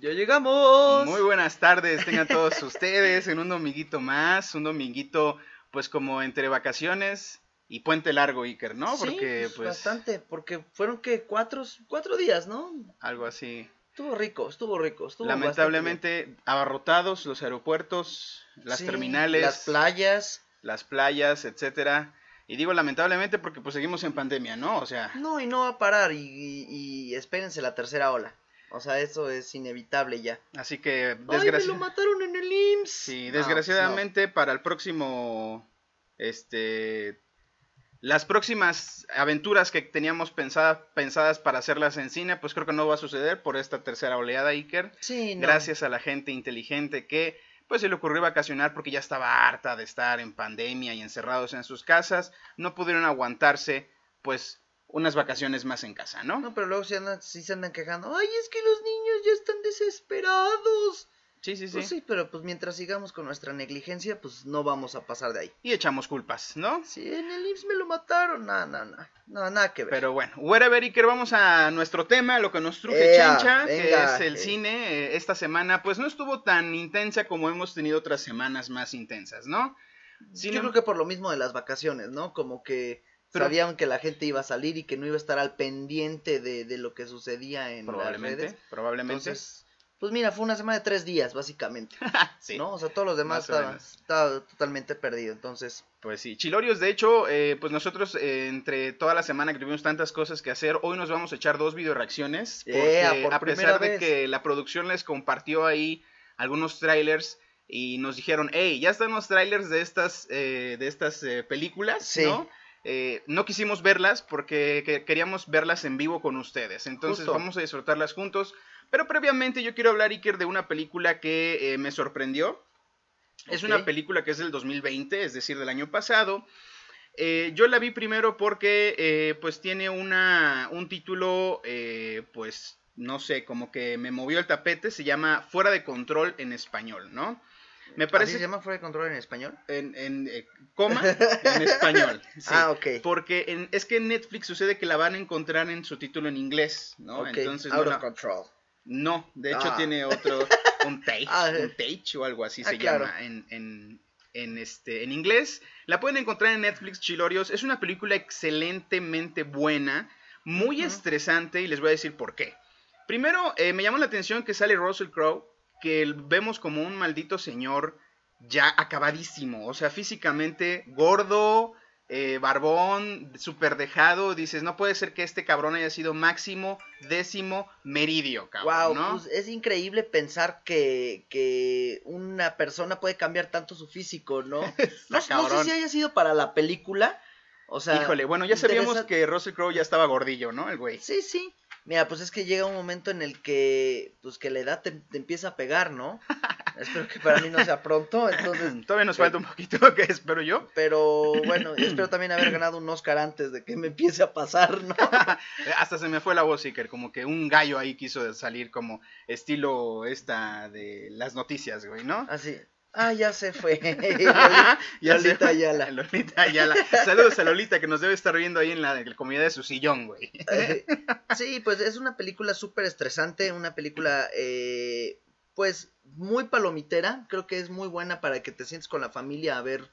Ya llegamos. Muy buenas tardes, tengan todos ustedes en un dominguito más, un dominguito pues como entre vacaciones y puente largo, Iker, ¿no? Sí, Porque pues, pues bastante, porque fueron que cuatro, cuatro días, ¿no? algo así. Estuvo rico, estuvo rico, estuvo Lamentablemente abarrotados los aeropuertos, las Sí, terminales, las playas. las playas, etcétera. Y digo lamentablemente porque pues seguimos en pandemia, ¿no? O sea, No, y no va a parar y, y- y espérense la tercera ola. O sea, eso es inevitable ya. así que ¡Ay, me lo desgraciadamente mataron en el IMSS! Sí, No, desgraciadamente para el próximo, este, las próximas aventuras que teníamos pensada- pensadas para hacerlas en cine, pues creo que no va a suceder por esta tercera oleada, Iker. Sí, no. Gracias a la gente inteligente que, pues se le ocurrió vacacionar porque ya estaba harta de estar en pandemia y encerrados en sus casas, no pudieron aguantarse, pues, unas vacaciones más en casa, ¿no? No, pero luego sí, andan- sí se andan quejando. ¡Ay, es que los niños ya están desesperados! Sí, sí, sí. Pues sí, pero pues mientras sigamos con nuestra negligencia, pues no vamos a pasar de ahí. Y echamos culpas, ¿no? Sí, en el IMSS me lo mataron. No, no, no. No, nada que ver. Pero bueno, wherever Iker, vamos a nuestro tema, lo que nos truje Ea, Chencha, que es el eh. cine. Eh, Esta semana, pues no estuvo tan intensa como hemos tenido otras semanas más intensas, ¿no? Sin Yo em- creo que por lo mismo de las vacaciones, ¿no? Como que Pero- sabían que la gente iba a salir y que no iba a estar al pendiente de, de lo que sucedía en las Probablemente, redes. probablemente. Entonces, pues mira, fue una semana de tres días, básicamente. sí, ¿No? O sea, todos los demás estaban totalmente perdido. Entonces, pues sí. Chilorios, de hecho, eh, pues nosotros eh, entre toda la semana que tuvimos tantas cosas que hacer, hoy nos vamos a echar dos video reacciones. Porque Ea, por a pesar de que la producción les compartió ahí algunos trailers y nos dijeron, hey, ya están los trailers de estas, eh, de estas eh, películas, Sí. ¿no? Eh, no quisimos verlas porque que- queríamos verlas en vivo con ustedes. Entonces Justo. vamos a disfrutarlas juntos. Pero previamente yo quiero hablar, Iker, de una película que eh, me sorprendió. Es una película que es del 2020, es decir, del año pasado. Eh, yo la vi primero porque pues tiene una, un título, pues no sé, como que me movió el tapete, se llama Fuera de Control en español, ¿no? Me ¿así parece se llama fuera de control en español? en, en, eh, coma en español. sí. Ah, ok. Porque en- es que en Netflix sucede que la van a encontrar en su título en inglés, ¿no? Ok, Entonces out no, of la- control. no, de hecho Ah. tiene otro, un take, Ah, un take o algo así ah, se claro. llama en, en, en, este, en inglés. La pueden encontrar en Netflix, Chilorios. Es una película excelentemente buena, muy estresante y les voy a decir por qué. Primero, eh, me llamó la atención que sale Russell Crowe, que vemos como un maldito señor ya acabadísimo, o sea, físicamente gordo, eh, barbón, súper dejado. Dices, no puede ser que este cabrón haya sido máximo, décimo, meridio, cabrón, Wow, ¿no? pues es increíble pensar que, que una persona puede cambiar tanto su físico, ¿no? No, no sé si haya sido para la película. O sea, Híjole, bueno, ya sabíamos interesa- que Russell Crowe ya estaba gordillo, ¿no? El güey. Sí, sí. Mira, pues es que llega un momento en el que, pues que la edad te, te empieza a pegar, ¿no? espero que para mí no sea pronto, entonces, Todavía nos falta un poquito, que espero yo. pero bueno, espero también haber ganado un Oscar antes de que me empiece a pasar, ¿no? Hasta se me fue la voz, Iker, como que un gallo ahí quiso salir como estilo esta de las noticias, güey, ¿no? Así, ah, ya se fue. Ya Lolita. Ayala. Lolita Ayala. Saludos a Lolita que nos debe estar viendo ahí en la, en la comunidad de su sillón, güey. Eh, sí, pues es una película súper estresante, una película eh, pues muy palomitera, creo que es muy buena para que te sientes con la familia a ver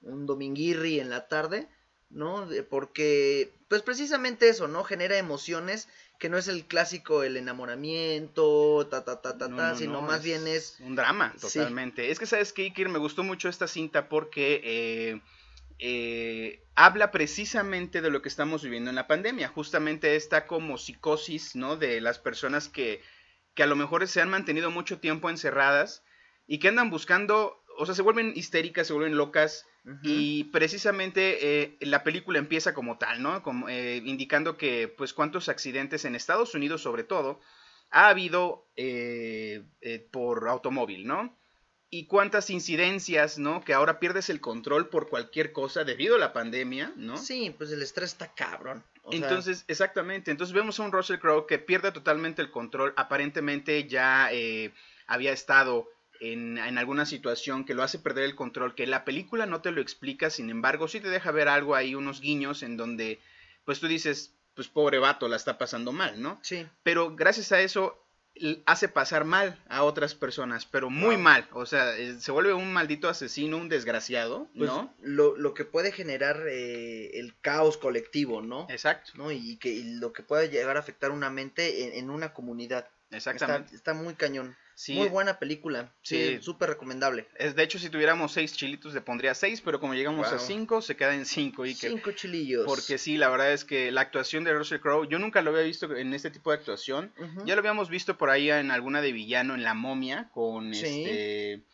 un dominguirri en la tarde, ¿no? Porque pues precisamente eso, ¿no? Genera emociones que no es el clásico el enamoramiento, ta ta ta ta No, ta, no, sino no, más bien es un drama, Sí. totalmente. Es que, ¿sabes qué, Iker? Me gustó mucho esta cinta porque eh, eh, habla precisamente de lo que estamos viviendo en la pandemia. Justamente esta como psicosis, ¿no? De las personas que, que a lo mejor se han mantenido mucho tiempo encerradas y que andan buscando, o sea, se vuelven histéricas, se vuelven locas. Y precisamente eh, la película empieza como tal, ¿no? Como, eh, indicando que, pues, cuántos accidentes en Estados Unidos, sobre todo, ha habido eh, eh, por automóvil, ¿no? Y cuántas incidencias, ¿no? Que ahora pierdes el control por cualquier cosa debido a la pandemia, ¿no? Sí, pues el estrés está cabrón. o sea, Entonces, exactamente. Entonces vemos a un Russell Crowe que pierde totalmente el control. Aparentemente ya eh, había estado en, en alguna situación que lo hace perder el control, que la película no te lo explica, sin embargo, sí te deja ver algo ahí, unos guiños en donde, pues tú dices, pues pobre vato, la está pasando mal, ¿no? sí. Pero gracias a eso hace pasar mal a otras personas, pero muy mal. O sea, eh, se vuelve un maldito asesino, un desgraciado, pues, ¿no? Lo, lo, que puede generar eh, el caos colectivo, ¿no? Exacto. ¿no? Y, que lo que puede llegar a afectar una mente en, una comunidad. Exactamente. Está, muy cañón. Muy buena película. Sí. Súper recomendable. Es, de hecho, si tuviéramos seis chilitos, le pondría seis, pero como llegamos a cinco, se queda en cinco. Y cinco chilillos. Porque sí, la verdad es que la actuación de Russell Crowe, yo nunca lo había visto en este tipo de actuación. Ya lo habíamos visto por ahí en alguna de villano, en La Momia, con este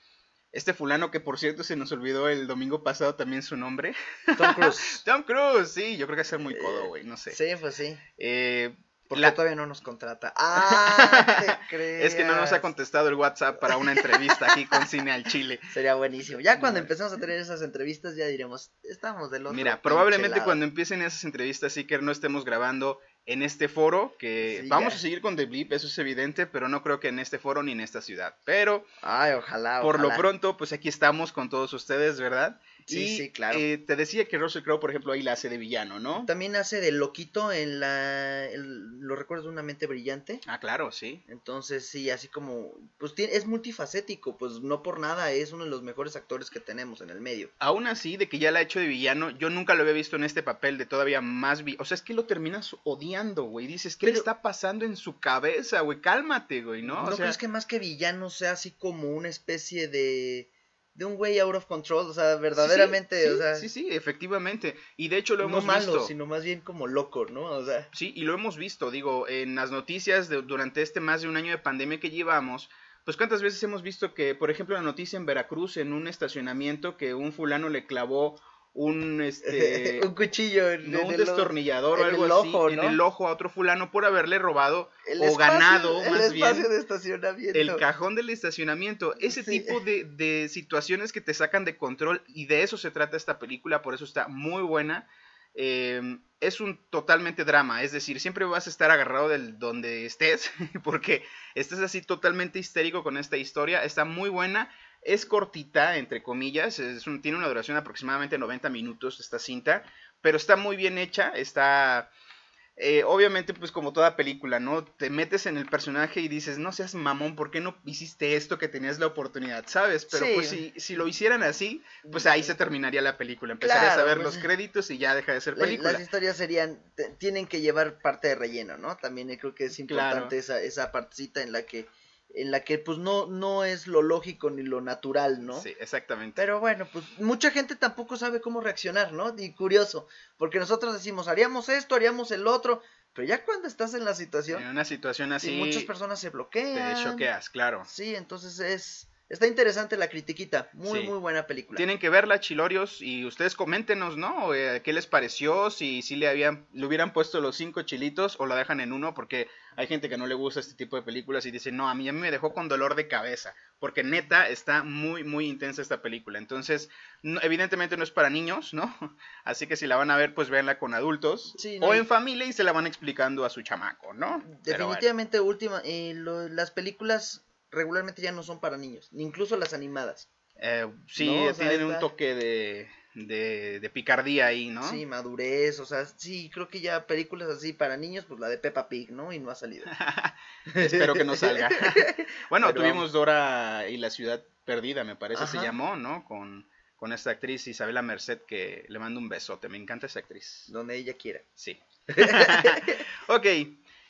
este fulano que por cierto se nos olvidó el domingo pasado también su nombre. Tom Cruise. Tom Cruise, sí, yo creo que es muy codo, güey, no sé. Sí, pues sí. Eh, porque todavía no nos contrata. Ah, te. Es que no nos ha contestado el WhatsApp para una entrevista aquí con Cine al Chile. Sería buenísimo. Ya cuando empecemos a tener esas entrevistas ya diremos, estamos del otro. Mira, probablemente cuando empiecen esas entrevistas, sí que no estemos grabando en este foro, que vamos a seguir con The Blip, eso es evidente, pero no creo que en este foro ni en esta ciudad. Pero, Ay, ojalá, por lo pronto, pues aquí estamos con todos ustedes, ¿verdad? Sí, sí, claro. Eh, te decía que Russell Crowe, por ejemplo, ahí la hace de villano, ¿no? También hace de loquito en la... ¿Lo recuerdas de una mente brillante? Ah, claro, sí. Entonces, sí, así como... Pues tiene, es multifacético, pues no por nada es uno de los mejores actores que tenemos en el medio. Aún así, de que ya la ha hecho de villano, yo nunca lo había visto en este papel de todavía más... Vi o sea, es que lo terminas odiando, güey. Dices, ¿qué le está pasando en su cabeza, güey? Cálmate, güey, ¿no? ¿No crees que más que villano sea así como una especie de de un güey out of control, o sea, verdaderamente, sí, o sea. Sí, sí, efectivamente. Y de hecho lo hemos no malo, visto. sino más bien como loco, ¿no? O sea. Sí, y lo hemos visto, digo, en las noticias de, durante este más de un año de pandemia que llevamos, pues cuántas veces hemos visto que, por ejemplo, la noticia en Veracruz, en un estacionamiento, que un fulano le clavó un este un cuchillo en, no, un destornillador o algo así en el ojo a otro fulano por haberle robado o ganado el más espacio bien de estacionamiento. el cajón del estacionamiento. Ese tipo de, de situaciones que te sacan de control y de eso se trata esta película por eso está muy buena eh, es un totalmente drama, es decir, siempre vas a estar agarrado del donde estés, porque estás así totalmente histérico con esta historia, está muy buena, es cortita, entre comillas, es tiene una duración de aproximadamente 90 minutos esta cinta, pero está muy bien hecha, está... Eh, obviamente, pues como toda película, ¿no? Te metes en el personaje y dices, no seas mamón, ¿por qué no hiciste esto que tenías la oportunidad? ¿Sabes? Pero pues si, si, lo hicieran así, pues ahí se terminaría la película. Empezarías a ver pues, los créditos y ya deja de ser película. Las historias serían, tienen que llevar parte de relleno, ¿no? También creo que es importante esa, esa partecita en la que en la que pues no, no es lo lógico ni lo natural, ¿no? Sí, exactamente. Pero bueno, pues mucha gente tampoco sabe cómo reaccionar, ¿no? Y curioso, porque nosotros decimos, haríamos esto, haríamos el otro, pero ya cuando estás en la situación... En una situación así... muchas personas se bloquean. Te choqueas, claro. Sí, entonces es Está interesante la critiquita, muy muy buena película. Tienen que verla, Chilorios, y ustedes coméntenos, ¿no? Eh, ¿Qué les pareció? Si, si le habían, le hubieran puesto los cinco chilitos o la dejan en uno, porque hay gente que no le gusta este tipo de películas y dice, no, a mí, a mí me dejó con dolor de cabeza, porque neta está muy muy intensa esta película. Entonces, evidentemente no es para niños, ¿no? Así que si la van a ver, pues véanla con adultos o en familia y se la van explicando a su chamaco, ¿no? Definitivamente última, eh, las películas regularmente ya no son para niños, ni incluso las animadas. Eh, sí, tienen un toque de, de, picardía ahí, ¿no? Sí, madurez, o sea, sí, creo que ya películas así para niños, pues la de Peppa Pig, ¿no? Y no ha salido. Espero que no salga. bueno, tuvimos Dora y la ciudad perdida, me parece, se llamó, ¿no? Con, con esta actriz Isabela Merced, que le mando un besote, me encanta esa actriz. Donde ella quiera. Sí. ok,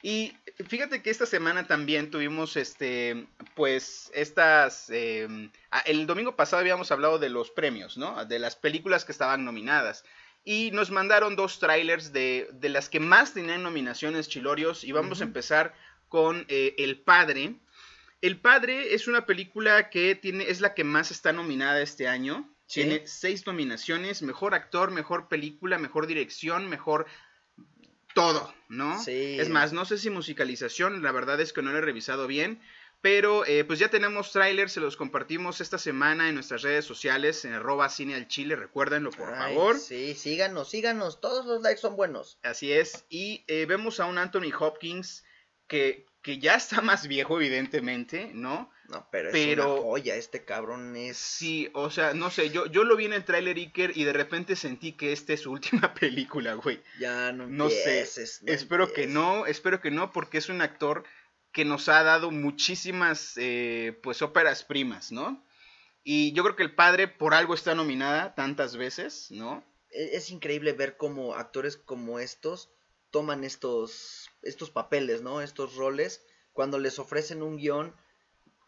y fíjate que esta semana también tuvimos, este, pues, estas... Em, ah, el domingo pasado habíamos hablado de los premios, ¿no? De las películas que estaban nominadas. Y nos mandaron dos trailers de, de las que más tenían nominaciones chilorios. Y vamos a empezar con eh, El Padre. El Padre es una película que tiene, es la que más está nominada este año. Tiene seis nominaciones, mejor actor, mejor película, mejor dirección, mejor todo, ¿no? Sí. Es más, no sé si musicalización, la verdad es que no lo he revisado bien, pero eh, pues ya tenemos trailers, se los compartimos esta semana en nuestras redes sociales, en arroba cine al chile, recuérdenlo por favor. Sí, síganos, síganos, todos los likes son buenos. Así es, y eh, vemos a un Anthony Hopkins que, que ya está más viejo, evidentemente, ¿no? No, pero, es una joya, este cabrón es... Sí, o sea, no sé, yo, yo lo vi en el trailer Iker y de repente sentí que esta es su última película, güey. Ya no No sé, espero que no, espero que no, porque es un actor que nos ha dado muchísimas, eh, pues, óperas primas, ¿no? Y yo creo que el padre por algo está nominada tantas veces, ¿no? E, es increíble ver cómo actores como estos toman estos, estos papeles, ¿no? Estos roles, cuando les ofrecen un guion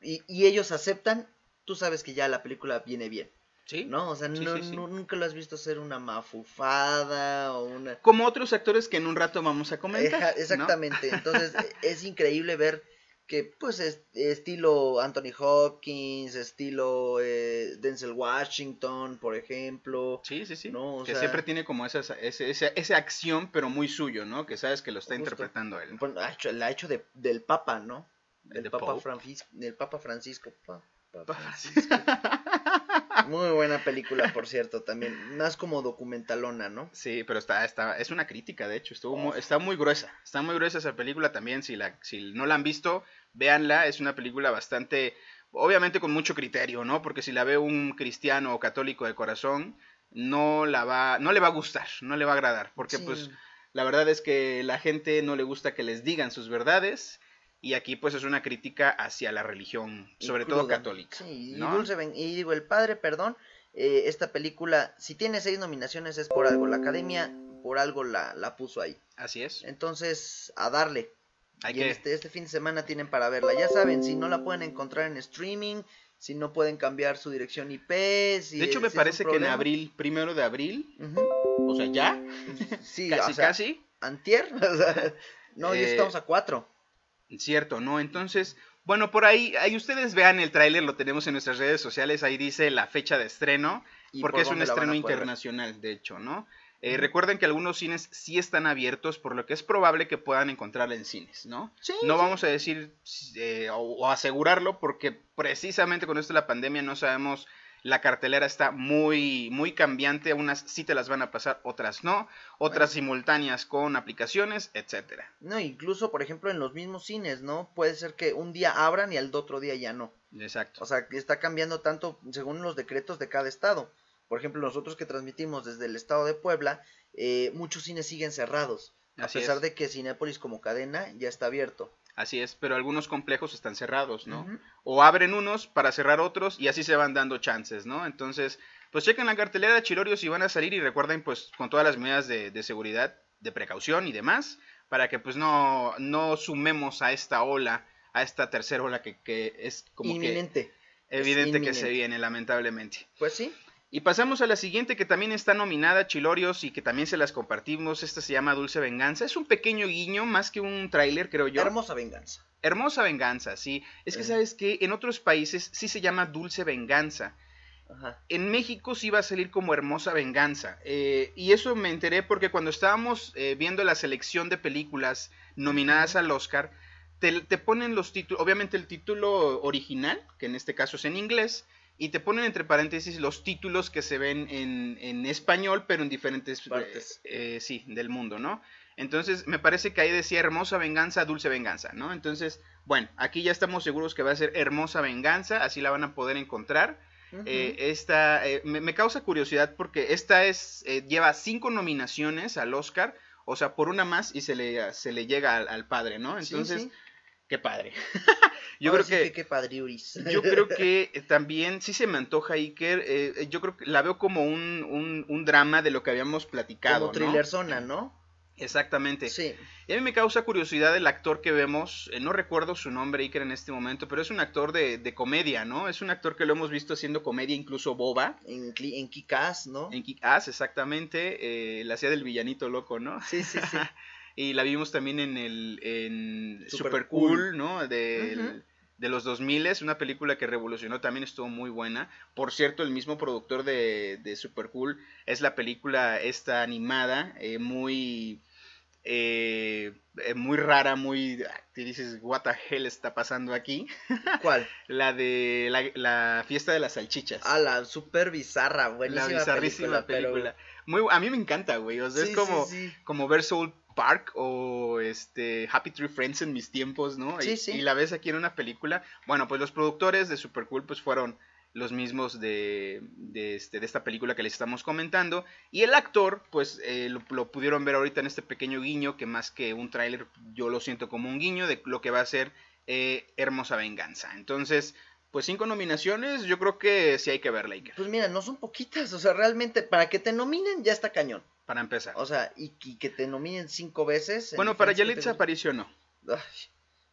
y, y ellos aceptan, tú sabes que ya la película viene bien. Sí. ¿No? O sea, Sí, no- sí, sí. no- nunca lo has visto ser una mafufada o una... Como otros actores que en un rato vamos a comentar. Eja- ¿no? exactamente. Entonces, e- es increíble ver que, pues, es, estilo Anthony Hopkins, estilo eh, Denzel Washington, por ejemplo. Sí, sí, sí. No, o que sea- siempre tiene como esa, ese, esa, esa acción, pero muy suyo, ¿no? Que sabes que lo está Justo. interpretando él. Bueno, ha hecho, la ha hecho de, del Papa, ¿no? Del de Papa. Francisco, del Papa Francisco. Pa- pa- Francisco. Muy buena película, por cierto, también. Más como documentalona, ¿no? Sí, pero está, está, es una crítica, de hecho, estuvo Oh. muy- está muy gruesa, está muy gruesa esa película también, si, la, si no la han visto, véanla, es una película bastante, obviamente con mucho criterio, ¿no? Porque si la ve un cristiano o católico de corazón, no, la va, no le va a gustar, no le va a agradar, porque Sí. pues la verdad es que la gente no le gusta que les digan sus verdades, y aquí pues es una crítica hacia la religión, sobre todo católica. Sí, y digo, El Padre, perdón, eh, esta película, si tiene seis nominaciones es por algo, la academia por algo la, la puso ahí. Así es. Entonces, a darle. Hay y que- este, este fin de semana tienen para verla. Ya saben, si no la pueden encontrar en streaming, si no pueden cambiar su dirección IP, si de hecho, me parece que en abril, primero de abril, o sea, ya, Sí, casi, o sea, casi, antier, o sea, no, ya Eh, estamos a cuatro. Cierto, ¿no? Entonces, bueno, por ahí, ahí ustedes vean el tráiler, lo tenemos en nuestras redes sociales, ahí dice la fecha de estreno, y porque por es un estreno ver. internacional, de hecho, ¿no? Eh. Recuerden que algunos cines sí están abiertos, por lo que es probable que puedan encontrarla en cines, ¿no? Sí, No sí. vamos a decir eh, o, o asegurarlo, porque precisamente con esto de la pandemia no sabemos, la cartelera está muy, muy cambiante, unas sí te las van a pasar, otras no, otras simultáneas con aplicaciones, etcétera. No, incluso, por ejemplo, en los mismos cines, ¿no? Puede ser que un día abran y al otro día ya no. Exacto. O sea, que está cambiando tanto según los decretos de cada estado. Por ejemplo, nosotros que transmitimos desde el estado de Puebla, eh, muchos cines siguen cerrados. Así a pesar es. de que Cinépolis como cadena ya está abierto. Así es, pero algunos complejos están cerrados, ¿no? O abren unos para cerrar otros y así se van dando chances, ¿no? Entonces, pues chequen la cartelera de Chilorios y van a salir y recuerden pues con todas las medidas de, de seguridad, de precaución y demás, para que pues no, no sumemos a esta ola, a esta tercera ola que, que es como Inminente. que evidente que se viene, lamentablemente. Pues sí. Y pasamos a la siguiente que también está nominada Chilorios y que también se las compartimos. Esta se llama Dulce Venganza. Es un pequeño guiño, más que un tráiler, creo yo. Hermosa venganza. Hermosa venganza, sí. Es que sabes que en otros países sí se llama dulce venganza. Ajá. En México sí va a salir como hermosa venganza. Eh, y eso me enteré porque cuando estábamos eh, viendo la selección de películas nominadas al Oscar, te, te ponen los títulos, obviamente el título original, que en este caso es en inglés, y te ponen entre paréntesis los títulos que se ven en, en español, pero en diferentes Partes. eh, eh, sí, del mundo, ¿no? Entonces, me parece que ahí decía hermosa venganza, dulce venganza, ¿no? Entonces, bueno, aquí ya estamos seguros que va a ser hermosa venganza, así la van a poder encontrar. Eh, esta eh, me, me causa curiosidad porque esta es eh, lleva cinco nominaciones al Oscar, o sea, por una más y se le, se le llega al, al padre, ¿no? Sí, Entonces, sí. Qué padre. yo Ahora creo sí que, Qué padriuris. yo creo que también sí se me antoja Iker, eh, yo creo que la veo como un, un, un drama de lo que habíamos platicado, Como ¿no? thriller zona, ¿no? Exactamente. Sí. Y a mí me causa curiosidad el actor que vemos, eh, no recuerdo su nombre, Iker, en este momento, pero es un actor de, de comedia, ¿no? Es un actor que lo hemos visto haciendo comedia, incluso boba, En, en Kick-Ass, ¿no? en Kick-Ass, exactamente, eh, la hacía del villanito loco, ¿no? Sí, sí, sí. y la vimos también en el en Super Super, Cool. Cool, ¿no? Del- Ujú. De los 2000 es una película que revolucionó, también estuvo muy buena. Por cierto, el mismo productor de, de Super Cool es la película esta animada, eh, muy eh, eh, muy rara, muy... ah, Te dices, what the hell está pasando aquí? ¿Cuál? La de la, la fiesta de las salchichas. Ah, la super bizarra, buenísima la bizarrísima película. película. Muy, a mí me encanta, güey. O sea, Sí, es como, sí, sí. como ver Soul Park o este Happy Tree Friends en mis tiempos, ¿no? Sí, y, sí. y la ves aquí en una película. Bueno, pues los productores de Super Cool pues fueron los mismos de, de, este, de esta película que les estamos comentando. Y el actor, pues eh, lo, lo pudieron ver ahorita en este pequeño guiño, que más que un tráiler, yo lo siento como un guiño de lo que va a ser eh, Hermosa Venganza. Entonces, pues cinco nominaciones, yo creo que sí hay que ver, Laker. Pues mira, no son poquitas, o sea, realmente para que te nominen ya está cañón. Para empezar. O sea, y, que te nominen cinco veces. Bueno, para Yalitza aparición no.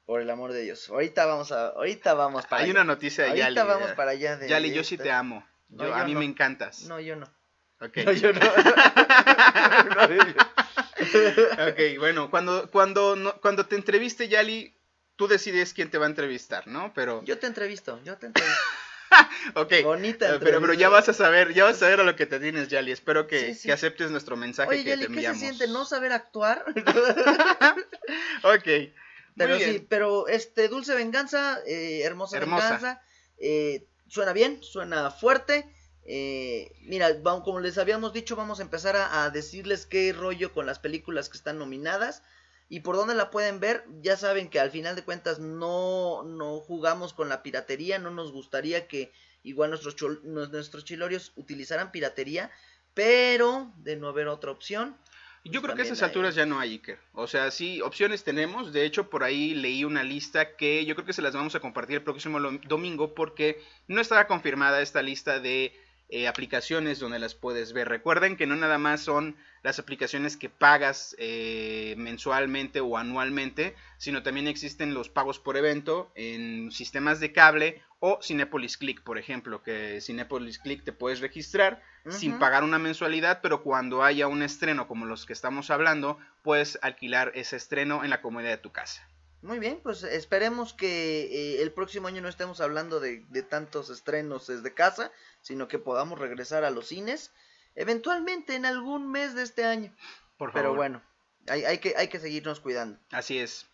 por el amor de Dios. Ahorita vamos a, ahorita vamos para Hay una noticia de Yali. Ahorita vamos para allá de Yali, yo sí te amo. a mí me encantas. No, yo no. Ok. No, yo no. ok, bueno, cuando, cuando, cuando te entreviste, Yali, tú decides quién te va a entrevistar, ¿no? Pero... Yo te entrevisto, yo te entrevisto. ok. Bonita. Pero, pero ya vas a saber, ya vas a saber a lo que te tienes, Yali. Espero que, aceptes nuestro mensaje Oye, que Yali, te enviamos. ¿qué se siente no saber actuar? ok. Pero sí, pero este Dulce Venganza, eh, hermosa, Venganza, eh, suena bien, suena fuerte. Eh, mira, como les habíamos dicho, vamos a empezar a, decirles qué rollo con las películas que están nominadas y por dónde la pueden ver. Ya saben que al final de cuentas no, no jugamos con la piratería, no nos gustaría que igual nuestros, nuestros chilorios utilizaran piratería, pero de no haber otra opción, yo creo que a esas alturas ya no hay Iker. O sea, sí, opciones tenemos. De hecho, por ahí leí una lista que yo creo que se las vamos a compartir el próximo domingo porque no estaba confirmada esta lista de eh, aplicaciones donde las puedes ver. Recuerden que no nada más son las aplicaciones que pagas eh, mensualmente o anualmente, sino también existen los pagos por evento en sistemas de cable o Cinepolis Click, por ejemplo, que Cinepolis Click te puedes registrar sin pagar una mensualidad, pero cuando haya un estreno como los que estamos hablando, puedes alquilar ese estreno en la comodidad de tu casa. Muy bien, pues esperemos que eh, el próximo año no estemos hablando de, de, tantos estrenos desde casa, sino que podamos regresar a los cines, eventualmente en algún mes de este año. Por favor. Pero bueno, hay, hay, que, hay que seguirnos cuidando. Así es.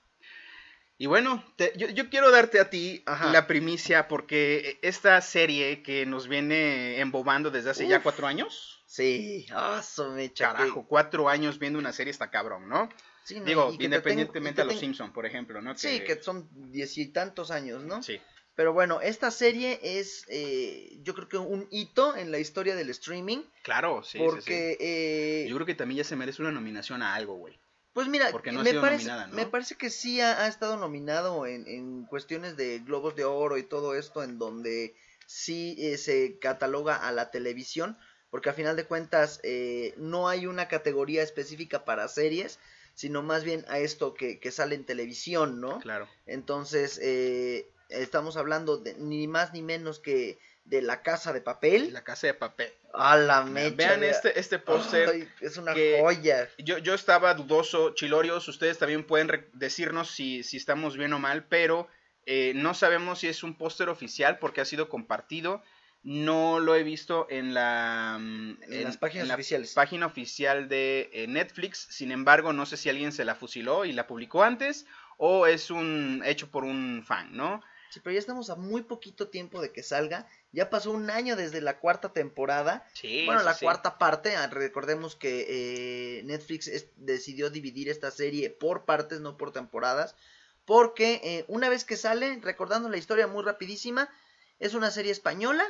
Y bueno, yo, quiero darte a ti la primicia porque esta serie que nos viene embobando desde hace ya cuatro años. Sí, ah, me Carajo, cuatro años viendo una serie está cabrón, ¿no? Sí, Digo, independientemente a los Simpson, por ejemplo, ¿no? Sí, que son diez y tantos años, ¿no? Sí. Pero bueno, esta serie es, eh, yo creo que un hito en la historia del streaming. Claro, sí. Porque... Eh, yo creo que también ya se merece una nominación a algo, güey. Pues mira, me, parece, me parece que sí ha, estado nominado en, en, cuestiones de Globos de Oro y todo esto, en donde sí eh, se cataloga a la televisión, porque a final de cuentas eh, no hay una categoría específica para series, sino más bien a esto que, que sale en televisión, ¿no? Claro. Entonces, eh, estamos hablando de ni más ni menos que de La Casa de Papel. La Casa de Papel. A la mecha. Vean este, este póster. Es una joya. Yo, yo estaba dudoso, Chilorios, ustedes también pueden decirnos si, si estamos bien o mal, pero eh, no sabemos si es un póster oficial porque ha sido compartido. No lo he visto en la, mm, en, las páginas oficiales. página oficial de eh, Netflix. Sin embargo, no sé si alguien se la fusiló y la publicó antes o es un hecho por un fan, ¿no? Sí, pero ya estamos a muy poquito tiempo de que salga ya pasó un año desde la cuarta temporada. Sí, bueno, la cuarta parte. Ah, recordemos que eh, Netflix decidió dividir esta serie por partes, no por temporadas. Porque eh, una vez que sale, recordando la historia muy rapidísima, es una serie española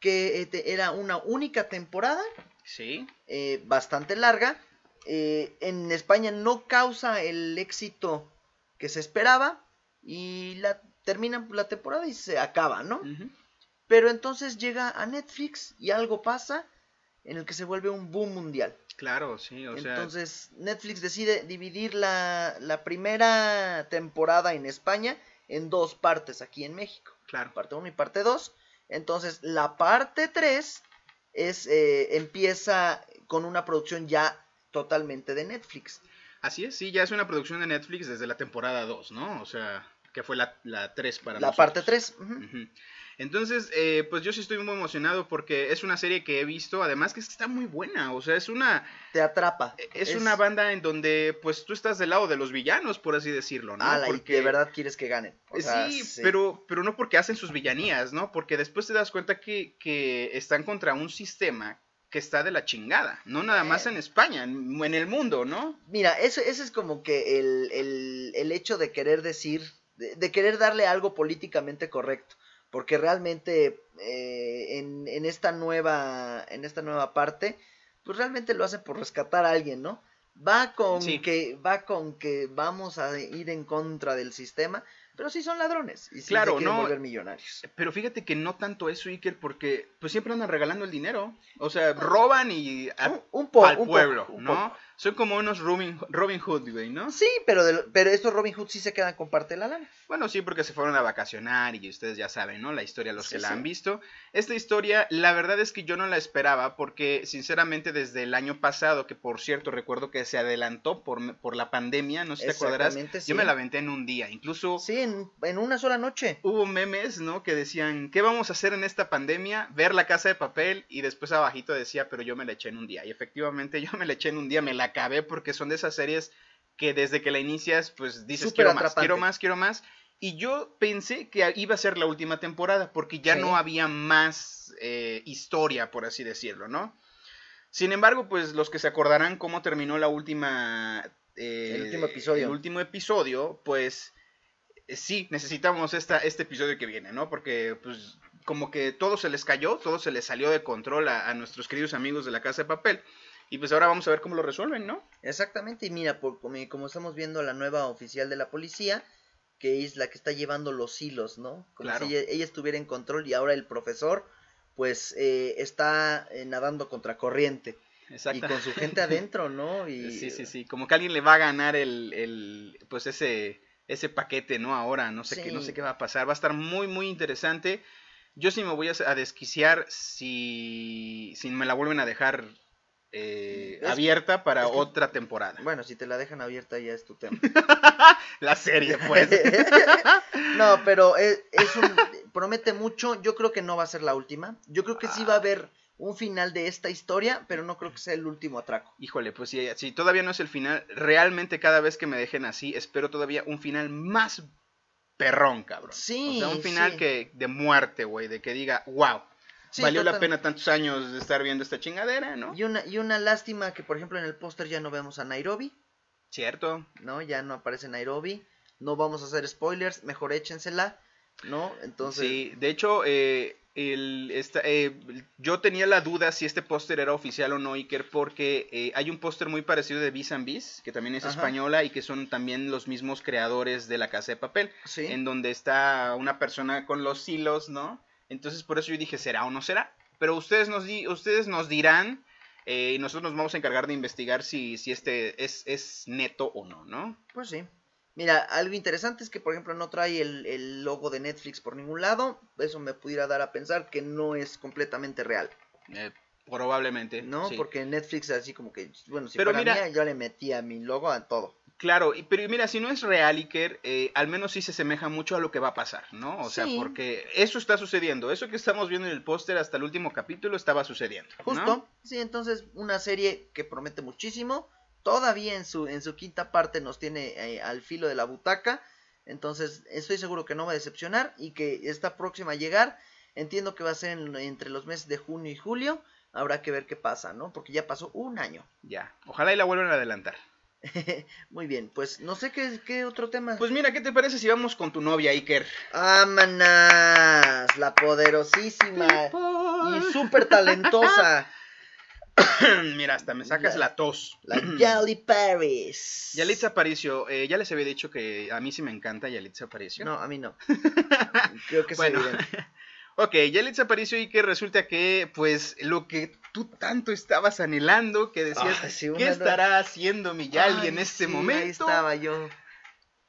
que este, era una única temporada. Sí. Eh, bastante larga. en España no causa el éxito que se esperaba. Y la termina la temporada y se acaba, ¿no? Pero entonces llega a Netflix y algo pasa en el que se vuelve un boom mundial. Claro, sí, o sea. Entonces Netflix decide dividir la, la, primera temporada en España en dos partes aquí en México. Claro. Parte 1 y parte 2. Entonces la parte 3 es, eh, empieza con una producción ya totalmente de Netflix. Así es, sí, ya es una producción de Netflix desde la temporada 2, ¿no? O sea, que fue la, la 3 para la parte 3. Entonces, eh, pues yo sí estoy muy emocionado porque es una serie que he visto, además que está muy buena, o sea, es una... Te atrapa. Es, una banda en donde, pues tú estás del lado de los villanos, por así decirlo, ¿no? porque de verdad quieres que ganen. sí, Pero, pero no porque hacen sus villanías, ¿no? Porque después te das cuenta que, que están contra un sistema que está de la chingada, no nada más en España, en, el mundo, ¿no? Mira, eso, ese es como que el, el, el hecho de querer decir, de, querer darle algo políticamente correcto porque realmente eh, en, en, esta nueva en esta nueva parte pues realmente lo hace por rescatar a alguien no va con que va con que vamos a ir en contra del sistema Pero sí son ladrones y sí Claro, se quieren no. volver millonarios. Pero fíjate que no tanto eso, Iker, porque pues siempre andan regalando el dinero. O sea, roban y a- Un, un po- al un pueblo, poco, un ¿no? poco. Son como unos Robin, Robin Hood, güey, ¿no? Sí, pero, de pero estos Robin Hood sí se quedan con parte de la lana. Bueno, sí, porque se fueron a vacacionar y ustedes ya saben, ¿no? La historia, los Sí, que la sí. han visto. Esta historia, la verdad es que yo no la esperaba porque, sinceramente, desde el año pasado, que por cierto recuerdo que se adelantó por, por la pandemia, no sé si te acordarás, sí. yo me la aventé en un día. Incluso Sí, en, en una sola noche. hubo memes, ¿no? Que decían, ¿qué vamos a hacer en esta pandemia? Ver la casa de papel y después abajito decía, pero yo me la eché en un día. Y efectivamente yo me la eché en un día, me la acabé porque son de esas series que desde que la inicias, pues dices, quiero más, quiero más, quiero más. Y yo pensé que iba a ser la última temporada porque ya Sí. no había más eh, historia, por así decirlo, ¿no? Sin embargo, pues los que se acordarán cómo terminó la última... eh, El último episodio. El último episodio, pues eh, sí, necesitamos esta, este episodio que viene, ¿no? Porque pues como que todo se les cayó, todo se les salió de control a, a nuestros queridos amigos de la Casa de Papel. Y pues ahora vamos a ver cómo lo resuelven, ¿no? Exactamente, y mira, por, como, estamos viendo la nueva oficial de la policía, que es la que está llevando los hilos, ¿no? Como Claro. si ella, ella estuviera en control y ahora el profesor, pues, eh, está eh, nadando contra corriente. Y con su gente adentro, ¿no? Y, Sí, sí, sí. Como que alguien le va a ganar el, el pues ese, ese paquete, ¿no? Ahora, no sé qué, no sé qué va a pasar. Va a estar muy, muy interesante. Yo sí me voy a desquiciar si, si me la vuelven a dejar eh, abierta para es que- otra temporada. Bueno, si te la dejan abierta ya es tu tema. La serie, pues. no, pero es, es un, promete mucho. Yo creo que no va a ser la última. Yo creo que sí va a haber un final de esta historia, pero no creo que sea el último atraco. Híjole, pues si, si todavía no es el final, realmente cada vez que me dejen así, espero todavía un final más perrón, cabrón. Sí, O sea, un final sí. que de muerte, güey, de que diga, wow, Sí, valió la pena tantos años de estar viendo esta chingadera, ¿no? Y una, y una lástima que, por ejemplo, en el póster ya no vemos a Nairobi, Cierto. ¿no? Ya no aparece Nairobi. No vamos a hacer spoilers, mejor échensela, ¿no? Entonces, Sí, de hecho, eh, el, esta- eh, yo tenía la duda si este póster era oficial o no, Iker, porque eh, hay un póster muy parecido de Bis and Bis, que también es Ajá. española y que son también los mismos creadores de La Casa de Papel. sí. en donde está una persona con los hilos, ¿no? Entonces por eso yo dije, ¿será o no será? Pero ustedes nos, di- ustedes nos dirán eh, y nosotros nos vamos a encargar de investigar si, si este es, es neto o no, ¿no? Pues sí. Mira, algo interesante es que, por ejemplo, no trae el, el logo de Netflix por ningún lado. Eso me pudiera dar a pensar que no es completamente real, Eh, probablemente. ¿no? sí. Porque Netflix así como que, bueno, si Pero fuera mira- mía, yo le metía mi logo a todo. Claro, y- pero mira, si no es real, Iker, eh, al menos sí se asemeja mucho a lo que va a pasar, ¿no? O sea, Sí. porque eso está sucediendo. Eso que estamos viendo en el póster hasta el último capítulo estaba sucediendo. ¿no? Justo, sí, entonces una serie que promete muchísimo. Todavía en su, en su quinta parte nos tiene eh, al filo de la butaca. Entonces estoy seguro que no va a decepcionar y que está próxima a llegar. Entiendo que va a ser en- entre los meses de junio y julio. Habrá que ver qué pasa, ¿no? Porque ya pasó un año. Ya, ojalá y la vuelvan a adelantar. Muy bien, pues no sé qué, qué otro tema. Pues mira, ¿qué te parece si vamos con tu novia, Iker? ¡Amanas! La poderosísima y súper talentosa. Mira, hasta me sacas la tos. La Yali Paris. Yalitza Aparicio, eh, ya les había dicho que a mí sí me encanta Yalitza Aparicio. No, a mí no. Creo que Bueno. Ok, Yalitza Aparicio y que resulta que, pues, lo que tú tanto estabas anhelando, que decías, Ay, sí, ¿qué estará haciendo mi Yali Ay, en este sí, momento? Ahí estaba yo.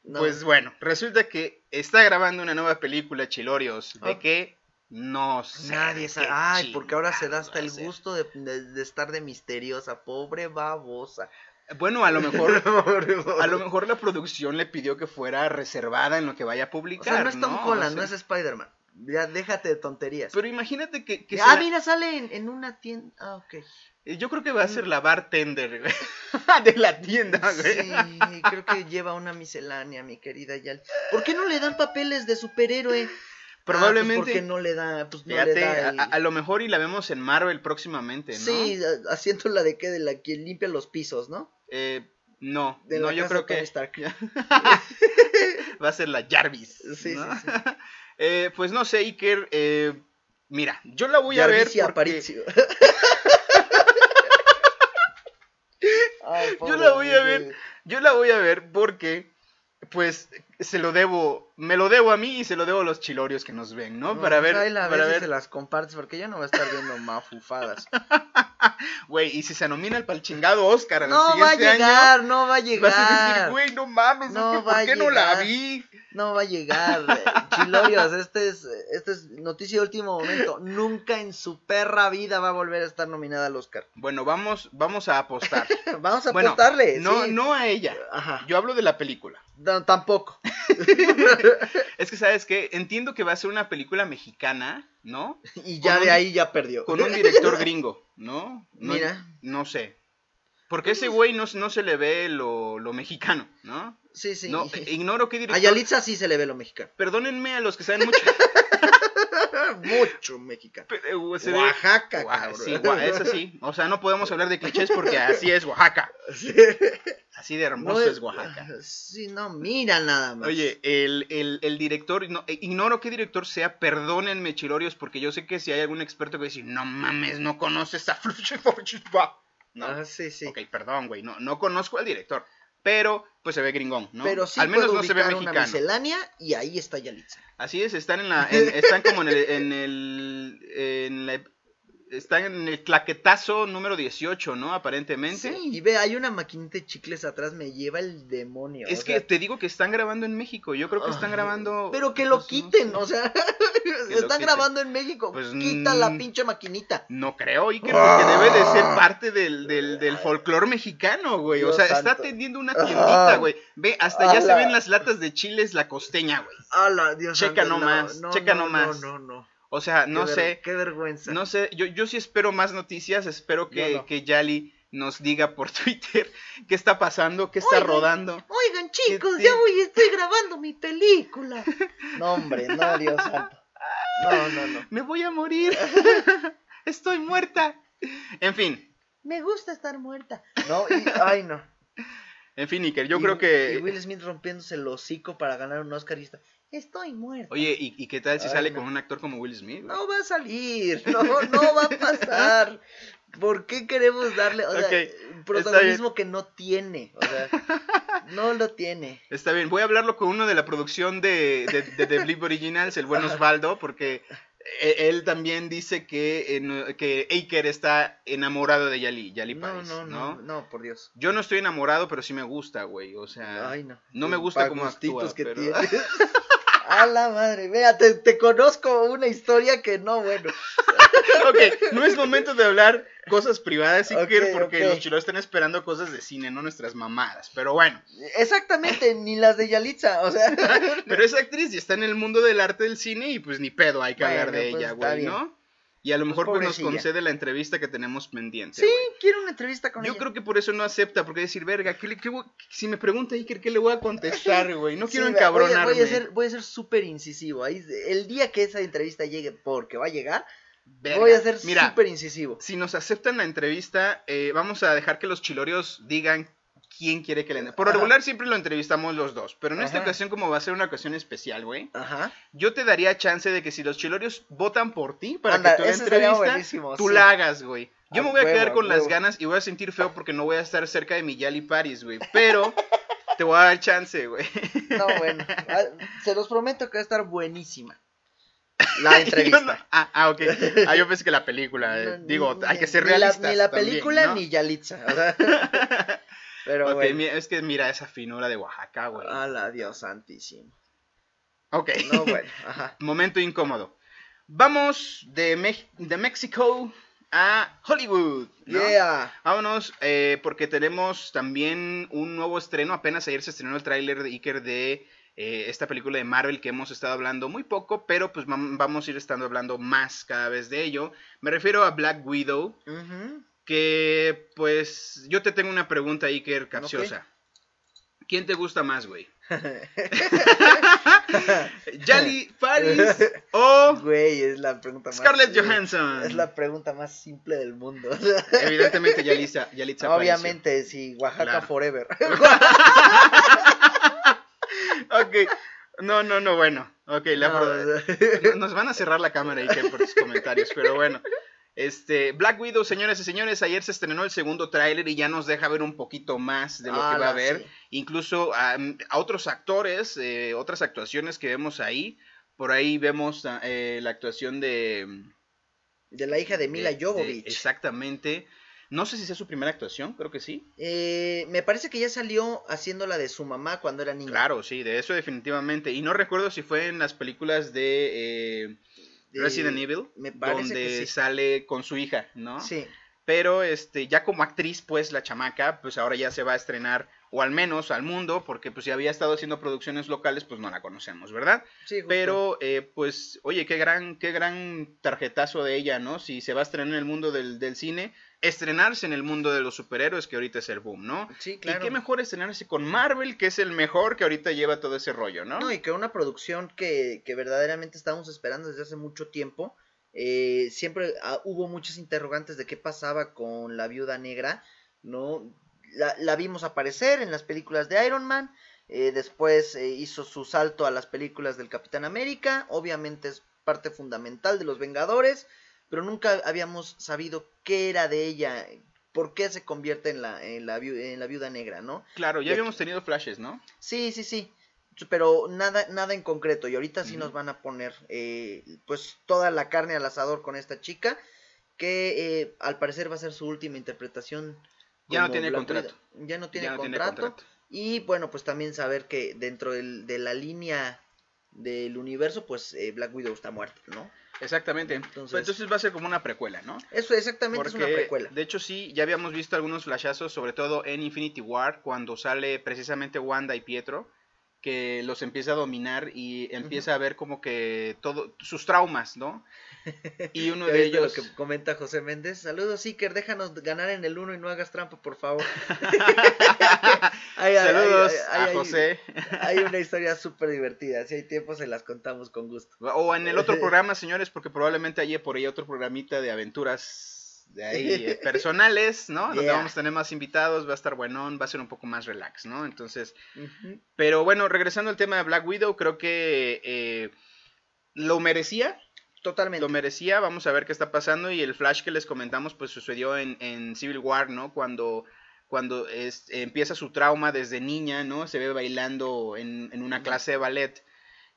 No. Pues bueno, resulta que está grabando una nueva película, Chilorios, de que no sé. Nadie sabe. Ay, porque ahora se da hasta el gusto de, de- de estar de misteriosa. Pobre babosa. Bueno, a lo mejor A lo mejor la producción le pidió que fuera reservada en lo que vaya a O publicar. sea, no es Tom ¿no? Holland, O no es Spider-Man. Ya déjate de tonterías. Pero imagínate que, que ah, sea- mira, sale en, en una tienda. Ah, ok. yo creo que va a ser la bartender güey, de la tienda, güey. Sí, creo que lleva una miscelánea, mi querida Yali. ¿Por qué no le dan papeles de superhéroe? Probablemente, Ah, pues porque no le da, pues no fíjate, le da a, el- a- a lo mejor y la vemos en Marvel próximamente, ¿no? Sí, haciendo la de que de la que limpia los pisos, ¿no? Eh, no, De no, yo creo que Stark. va a ser la Jarvis. Sí, ¿no? sí, sí. Eh, pues no sé, Iker, eh, mira, yo la voy a ver porque... Ay, Yo la voy a ver. Yo la voy a ver porque, pues se lo debo, me lo debo a mí y se lo debo a los chilorios que nos ven, ¿no? para ver, la para ver, se las compartes porque yo no voy a estar viendo mafufadas. güey, y si se nomina el pal chingado Oscar al No va a siguiente llegar, no va a año, vas a decir, llegar. güey, no mames, No es que va ¿por a qué no la llegar. vi? No va a llegar. Chilorios, este es, este es noticia de último momento. Nunca en su perra vida va a volver a estar nominada al Oscar. Bueno, vamos, vamos a apostar. Vamos a bueno, apostarle. no, sí. no a ella. Ajá. Yo hablo de la película. No, tampoco. Es que, ¿sabes qué? Entiendo que va a ser una película mexicana, ¿no? Y ya Con de un- ahí ya perdió. Con un director gringo, ¿no? no Mira. No sé. Porque ese güey no, no se le ve lo, lo mexicano, ¿no? Sí, sí. No, ignoro qué A director. Yalitza sí se le ve lo mexicano. Perdónenme a los que saben mucho. Mucho mexicano. pero, eh, Oaxaca, cabrón. sí, es así. O sea, no podemos hablar de clichés porque así es Oaxaca. Sí. Así de No hermoso es Oaxaca. Sí, no, mira nada más. Oye, el, el, el director, no, eh, ignoro qué director sea, perdónenme, chilorios, porque yo sé que si hay algún experto que decir, no mames, no conoces a No, Ah, sí, sí. ok, perdón, güey, no, no conozco al director, pero pues se ve gringón, ¿no? Pero sí Al menos no se ve ubicar una mexicano. miscelánea y ahí está Yalitza. Así es, están en la, en- están como en el, en el, en la- están en el claquetazo número 18, ¿no? Aparentemente. Sí, y ve, hay una maquinita de chicles atrás, me lleva el demonio. Es que sea, te digo que están grabando en México. Yo creo que están grabando. Pero que lo pues, quiten, o sea, están grabando en México. Pues, Quita la mm, pinche maquinita. No creo, Iker, porque debe de ser parte del, del, del folclore mexicano, güey. O sea, está santo. atendiendo una tiendita, güey. Ve, hasta ya se ven las latas de chiles la costeña, güey. Ala, Dios Checa santo, nomás, no, checa no, nomás. No, no, no. O sea, no Qué ver- sé, Qué vergüenza. no sé. Yo, yo sí espero más noticias. Espero que, no. que Yali nos diga por Twitter qué está pasando, qué está Oigan. rodando. Oigan, chicos, ¿Qué ya voy, estoy grabando mi película. No, hombre, no, Dios santo. No, no, no. Me voy a morir. Estoy muerta. En fin, Me gusta estar muerta. No, y, ay, no. en fin, Iker, yo Y- creo Y que. Will Smith rompiéndose el hocico para ganar un Oscar y está. Estoy muerta. Oye, ¿y, y qué tal si Ay, sale no. con un actor como Will Smith? No va a salir. No, no va a pasar. ¿Por qué queremos darle o sea, protagonismo que no tiene? O sea, no lo tiene. Está bien, voy a hablarlo con uno de la producción de, de, de The Bleep Originals, el buen Osvaldo, porque e- él también dice que, que Aker está enamorado de Yali, Yali No, Paris, no, no, no, por Dios. Yo no estoy enamorado, pero sí me gusta, güey, o sea... Ay, no. no me gusta cómo gustitos actúa, que pero- tiene. A la madre, vea, te, te conozco una historia que no, bueno. ok, no es momento de hablar cosas privadas, Iker, Ok, porque ok. los chilos están esperando cosas de cine, no nuestras mamadas, pero bueno. Exactamente, ni las de Yalitza, o sea. Pero es actriz y está en el mundo del arte del cine y pues ni pedo hay que hablar de pues, ella, güey. ¿no? Y a lo mejor pues nos concede la entrevista que tenemos pendiente. Sí, quiero una entrevista con Yo ella. creo que por eso no acepta, porque decir, verga, ¿qué le- qué voy- si me pregunta Iker, ¿qué le voy a contestar, güey? No Sí, quiero encabronarme. Voy a, ser, voy a ser súper incisivo. Ahí, el día que esa entrevista llegue, porque va a llegar, Verga. voy a ser súper incisivo. si nos aceptan la entrevista, eh, vamos a dejar que los chilorios digan quién quiere que le... Por lo regular siempre lo entrevistamos los dos, pero en esta ocasión, como va a ser una ocasión especial, güey, Ajá. yo te daría chance de que si los chilorios votan por ti para Anda, que tú la entrevista, tú sí. la hagas, güey. Yo me voy a quedar con las ganas y voy a sentir feo porque no voy a estar cerca de mi Yali Paris, güey. Pero te voy a dar chance, güey. No, bueno. ah, Se los prometo que va a estar buenísima. La entrevista. No- ah, ah, ok. Ah, yo pensé que la película. eh, No, Digo, ni- hay que ser ni la- realistas. Ni la también, película ¿no? ni Yalitza. Pero bueno. mi- es que mira esa finura de Oaxaca, güey. Ala, Dios santísimo. Ok. No, bueno. Ajá. Momento incómodo. Vamos de, Mex- de México a Hollywood. ¿no? Yeah. Vámonos, eh, porque tenemos también un nuevo estreno. Apenas ayer se estrenó el tráiler de Iker de eh, esta película de Marvel que hemos estado hablando muy poco, pero pues vam- vamos a ir estando hablando más cada vez de ello. Me refiero a Black Widow, Ujú. Que pues yo te tengo una pregunta, Iker, capciosa. ¿Quién te gusta más, güey? ¿Yali Paris o Güey, es la pregunta más. Scarlett Johansson? Es la pregunta más simple del mundo. Evidentemente Yalitza, Yalitza. Obviamente, sí, Oaxaca Claro. Forever. Ok, no, no, no, bueno. Ok, la No, Nos van a cerrar la cámara, Iker, por tus comentarios, pero bueno. Este, Black Widow, señores y señores, ayer se estrenó el segundo tráiler y ya nos deja ver un poquito más de lo que va a haber. sí. Incluso a, a otros actores, eh, otras actuaciones que vemos ahí. Por ahí vemos ah, eh, la actuación de... De la hija de Mila de- de- Jovovich. exactamente. No sé si sea su primera actuación, creo que sí. Eh, me parece que ya salió haciendo la de su mamá cuando era niña. Claro, sí, de eso definitivamente. Y no recuerdo si fue en las películas de De- Resident Evil, me parece donde que sí. sale con su hija, ¿no? Sí, Pero este, ya como actriz, pues la chamaca, pues ahora ya se va a estrenar, o al menos al mundo, porque pues si había estado haciendo producciones locales, pues no la conocemos, ¿verdad? sí. justo. Pero, eh, pues, oye, qué gran, qué gran tarjetazo de ella, ¿no? Si se va a estrenar en el mundo del, del cine, estrenarse en el mundo de los superhéroes, que ahorita es el boom, ¿no? Sí, claro. Y qué mejor estrenarse con Marvel, que es el mejor que ahorita lleva todo ese rollo, ¿no? No, y que una producción que, que verdaderamente estábamos esperando desde hace mucho tiempo. eh, siempre ah, hubo muchas interrogantes de qué pasaba con la viuda negra, ¿no? La, la vimos aparecer en las películas de Iron Man, eh, después eh, hizo su salto a las películas del Capitán América, obviamente es parte fundamental de los Vengadores, pero nunca habíamos sabido qué era de ella, por qué se convierte en la, en la, en la viuda negra, ¿no? Claro, ya habíamos tenido flashes, ¿no? Sí, sí, sí. Pero nada, nada en concreto. Y ahorita sí nos van a poner eh, pues toda la carne al asador con esta chica. Que eh, al parecer va a ser su última interpretación. Ya no tiene contrato. Ya no tiene, Ya no tiene contrato. Y bueno, pues también saber que dentro del- de la línea del universo, pues eh, Black Widow está muerta, ¿no? Exactamente. Entonces- Entonces, entonces va a ser como una precuela, ¿no? Eso exactamente es una precuela. De hecho, sí, ya habíamos visto algunos flashazos, sobre todo en Infinity War, cuando sale precisamente Wanda y Pietro, que los empieza a dominar y empieza a ver como que todo sus traumas, ¿no? Y uno ¿Ya de ellos. lo que comenta José Méndez? Saludos, Iker, déjanos ganar en el 1 y no hagas trampa, por favor. Saludos a José. Hay una historia súper divertida. Si hay tiempo, se las contamos con gusto. O en el otro programa, señores, porque probablemente haya por ahí otro programita de aventuras de ahí eh, personales, ¿no? Donde vamos a tener más invitados, va a estar buenón, va a ser un poco más relax, ¿no? Entonces. Pero bueno, regresando al tema de Black Widow, creo que eh, lo merecía, Totalmente. lo merecía, vamos a ver qué está pasando y el flash que les comentamos pues sucedió en, en Civil War, ¿no? Cuando, cuando es- empieza su trauma desde niña, ¿no? Se ve bailando en, en una clase de ballet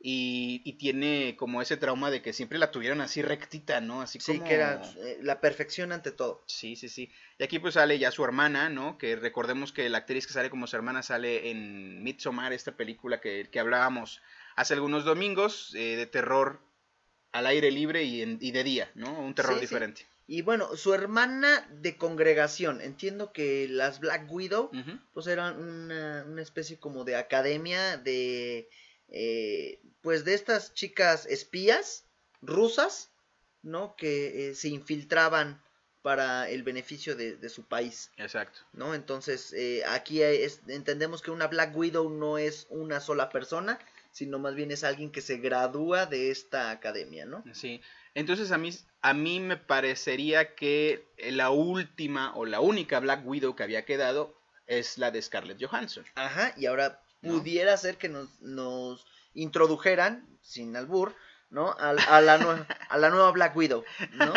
y, y tiene como ese trauma de que siempre la tuvieron así rectita, ¿no? Así Sí, como... que era eh, la perfección ante todo. Sí, sí, sí. Y aquí pues sale ya su hermana, ¿no? Que recordemos que la actriz que sale como su hermana sale en Midsommar, esta película que, que hablábamos hace algunos domingos, eh, de terror al aire libre y, en- y de día, ¿no? Un terror Sí, sí. diferente. Y bueno, su hermana de congregación. Entiendo que las Black Widow, pues eran una, una especie como de academia de, eh, pues de estas chicas espías rusas, ¿no? Que eh, se infiltraban para el beneficio de, de su país. Exacto. ¿no? Entonces, eh, aquí es- entendemos que una Black Widow no es una sola persona, sino más bien es alguien que se gradúa de esta academia, ¿no? Sí. Entonces a mí, a mí me parecería que la última o la única Black Widow que había quedado es la de Scarlett Johansson. Ajá, y ahora ¿No? pudiera ser que nos, nos introdujeran, sin albur, ¿no? A, a la, nue- a la nueva Black Widow, ¿no?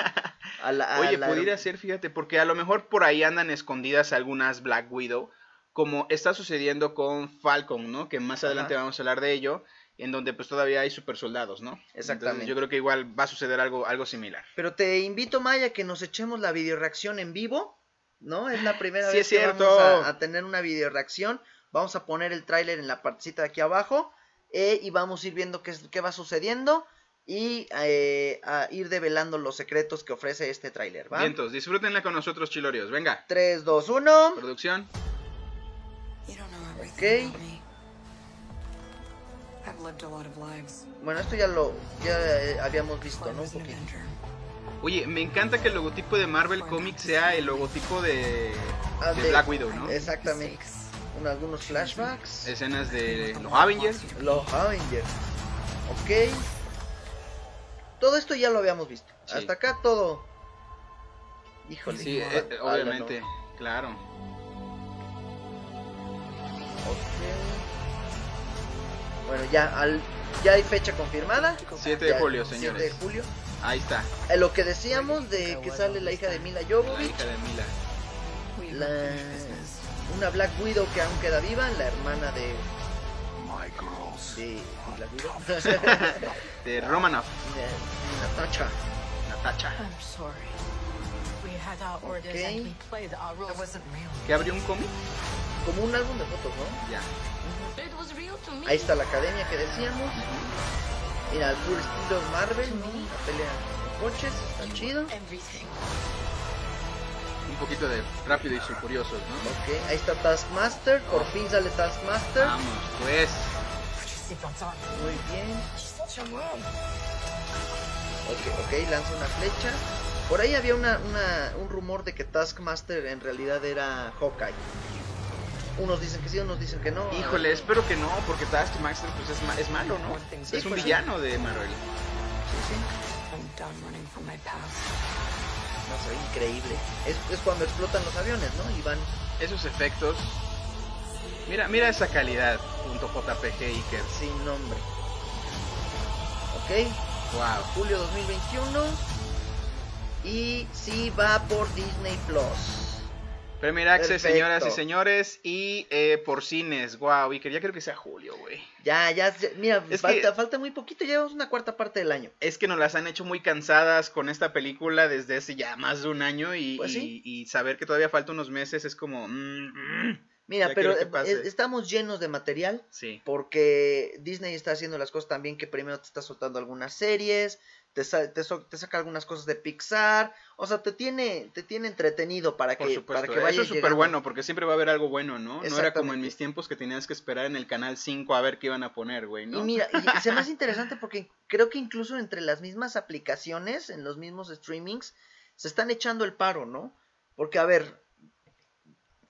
A la- a Oye, la- pudiera ser, fíjate, porque a lo mejor por ahí andan escondidas algunas Black Widow, como está sucediendo con Falcon, ¿no? Que más adelante vamos a hablar de ello, en donde pues todavía hay super soldados, ¿no? Exactamente. Entonces, yo creo que igual va a suceder algo, algo similar. Pero te invito, Maya, que nos echemos la videoreacción en vivo, ¿no? Es la primera Sí, vez es que cierto. vamos a, a tener una videoreacción. Vamos a poner el tráiler en la partecita de aquí abajo eh, y vamos a ir viendo qué, es- qué va sucediendo y eh, a ir develando los secretos que ofrece este tráiler. Vientos, disfrútenla con nosotros, chilorios. Venga, 3, 2, 1. producción. Lives. Bueno, esto ya lo ya eh, habíamos visto, ¿no? Un poquito. Oye, me encanta que el logotipo de Marvel Comics sea el logotipo de, Ah, de de- Black Widow, ¿no? Exactamente. Un- algunos flashbacks. Escenas de los Avengers. Los Avengers. Ok. Todo esto ya lo habíamos visto. Sí. Hasta acá todo. Híjole. Sí, eh, obviamente, no. claro. Ok. Bueno, ya, al, ya hay fecha confirmada. 7 de Ya, julio, 7 señores. de julio. Ahí está. Eh, lo que decíamos de que sale la hija de Mila La Jovovich, hija de Mila. La-. Una Black Widow que aún queda viva, la hermana de, My girls. de Black Widow, De Romanoff. de Natasha. Natacha. I'm sorry. We had our orders Okay. and we played our roles. It wasn't real. ¿Que abrió un cómic? Como un álbum de fotos, ¿no? Ya. Me. Ahí está la academia que decíamos. Mira, el puro estilo Marvel, ¿no? La pelea de coches, está chido. Un poquito de rápido y furiosos, ¿no? Ok, ahí está Taskmaster, por fin sale Taskmaster. Vamos, pues. Muy bien. Ok, ok, lanza una flecha. Por ahí había una, una- un rumor de que Taskmaster en realidad era Hawkeye. Unos dicen que sí, unos dicen que no. Híjole, espero que no, porque Taskmaster pues es, ma- es malo, ¿no? Sí, es un pues sí. villano de Marvel. Sí, sí. No, ve increíble. Es, es cuando explotan los aviones, ¿no? Y van. Esos efectos. Mira, mira esa calidad, punto JPG Iker. sin nombre. Ok, Wow. julio 2021. Y sí va por Disney Plus. Premier Access, Perfecto. señoras y señores, y eh, por cines. Wow, Iker, ya creo que sea julio, güey. Ya, ya, ya- mira, falta, que- falta muy poquito, ya llevamos una cuarta parte del año. Es que nos las han hecho muy cansadas con esta película desde hace ya más de un año y, Pues y- sí. y saber que todavía falta unos meses es como... mm, mm. Mira, pero eh, eh, estamos llenos de material. Sí. Porque Disney está haciendo las cosas también que primero te está soltando algunas series, te, saca algunas cosas de Pixar, o sea, te tiene, te tiene entretenido para Por que, supuesto, para que vayas eso es súper bueno porque siempre va a haber algo bueno, ¿no? No era como en mis tiempos que tenías que esperar en el canal 5 a ver qué iban a poner, güey, ¿no? Y mira, y se me hace interesante porque creo que incluso entre las mismas aplicaciones, en los mismos streamings, se están echando el paro, ¿no? Porque, a ver,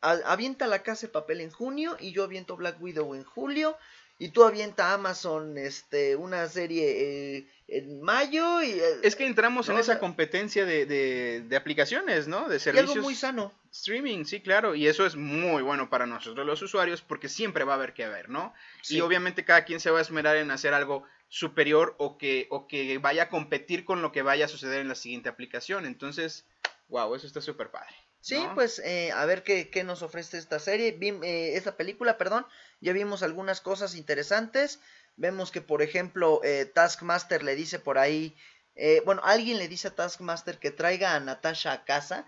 a- avienta la casa de papel en junio y yo aviento Black Widow en julio y tú avienta Amazon este una serie eh, en mayo y, eh, Es que entramos en No, esa competencia de, de, de aplicaciones, ¿no? De y servicios. algo muy sano. Streaming, sí, claro, y eso es muy bueno para nosotros los usuarios porque siempre va a haber que ver, ¿no? Sí. Y obviamente cada quien se va a esmerar en hacer algo superior o que, o que vaya a competir con lo que vaya a suceder en la siguiente aplicación. Entonces, wow, eso está súper padre. Sí, ¿no? pues eh, a ver qué, qué nos ofrece esta serie, eh, esta película, perdón. Ya vimos algunas cosas interesantes. Vemos que, por ejemplo, eh, Taskmaster le dice por ahí, eh, bueno, alguien le dice a Taskmaster que traiga a Natasha a casa.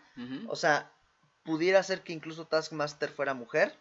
O sea, pudiera ser que incluso Taskmaster fuera mujer.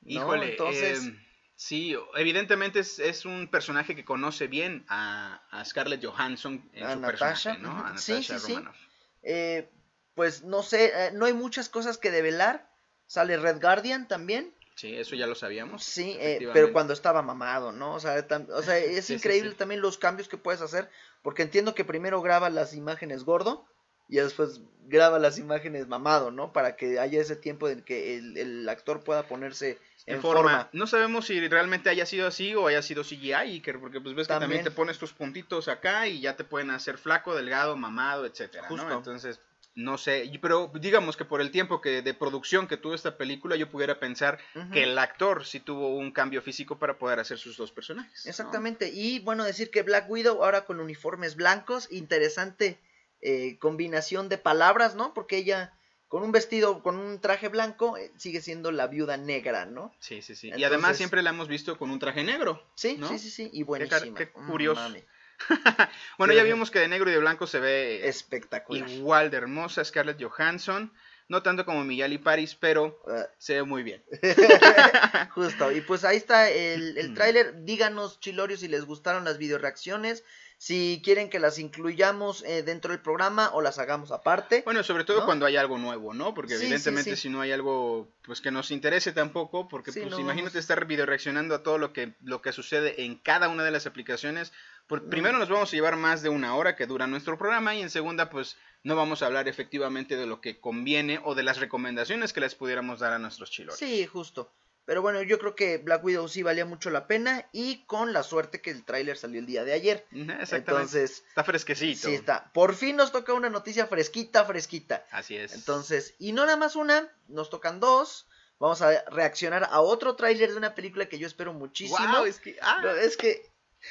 ¿no? Híjole, entonces, em, sí, evidentemente es, es un personaje que conoce bien a, a Scarlett Johansson en A su Natasha, personaje, ¿no? A. Sí, Natasha sí, sí. Romanoff. eh, pues no sé, eh, no hay muchas cosas que develar. Sale Red Guardian también. Sí, eso ya lo sabíamos. Sí, eh, pero cuando estaba mamado, ¿no? O sea, o sea es Sí, increíble sí. también los cambios que puedes hacer, porque entiendo que primero graba las imágenes gordo y después graba las imágenes mamado, ¿no? Para que haya ese tiempo en que el, el actor pueda ponerse en en forma. forma. No sabemos si realmente haya sido así o haya sido CGI, porque pues ves que también te pones tus puntitos acá y ya te pueden hacer flaco, delgado, mamado, etcétera, ¿no? Justo. Entonces, no sé, y- pero digamos que por el tiempo que de producción que tuvo esta película, yo pudiera pensar que el actor sí tuvo un cambio físico para poder hacer sus dos personajes. ¿no? Exactamente. Y bueno, decir que Black Widow ahora con uniformes blancos, interesante eh, combinación de palabras, ¿no? Porque ella con un vestido, con un traje blanco, eh, sigue siendo la viuda negra, ¿no? Sí, sí, sí. y además siempre la hemos visto con un traje negro. Sí, ¿no? sí, sí, sí. Y buenísima. qué Mm, curioso. Bueno, Sí, ya vimos que de negro y de blanco se ve Espectacular. igual de hermosa Scarlett Johansson. No tanto como Miyali Paris, pero Ah, se ve muy bien. Justo, y pues ahí está el, el tráiler. Díganos, Chilorio, si les gustaron las videoreacciones, si quieren que las incluyamos eh, dentro del programa o las hagamos aparte. Bueno, sobre todo ¿No? cuando hay algo nuevo, ¿no? Porque Sí, evidentemente sí. si no hay algo pues que nos interese tampoco, porque pues no imagínate vamos- estar video reaccionando a todo lo que lo que sucede en cada una de las aplicaciones. Por, Mm. primero nos vamos a llevar más de una hora que dura nuestro programa y en segunda pues no vamos a hablar efectivamente de lo que conviene o de las recomendaciones que les pudiéramos dar a nuestros chilos. Sí, justo. Pero bueno, yo creo que Black Widow sí valía mucho la pena y con la suerte que el tráiler salió el día de ayer. Exactamente. Entonces, está fresquecito. sí está. Por fin nos toca una noticia fresquita, fresquita. Así es. Entonces, y no nada más una, nos tocan dos. Vamos a reaccionar a otro tráiler de una película que yo espero muchísimo. Guau, es que ah, No, es que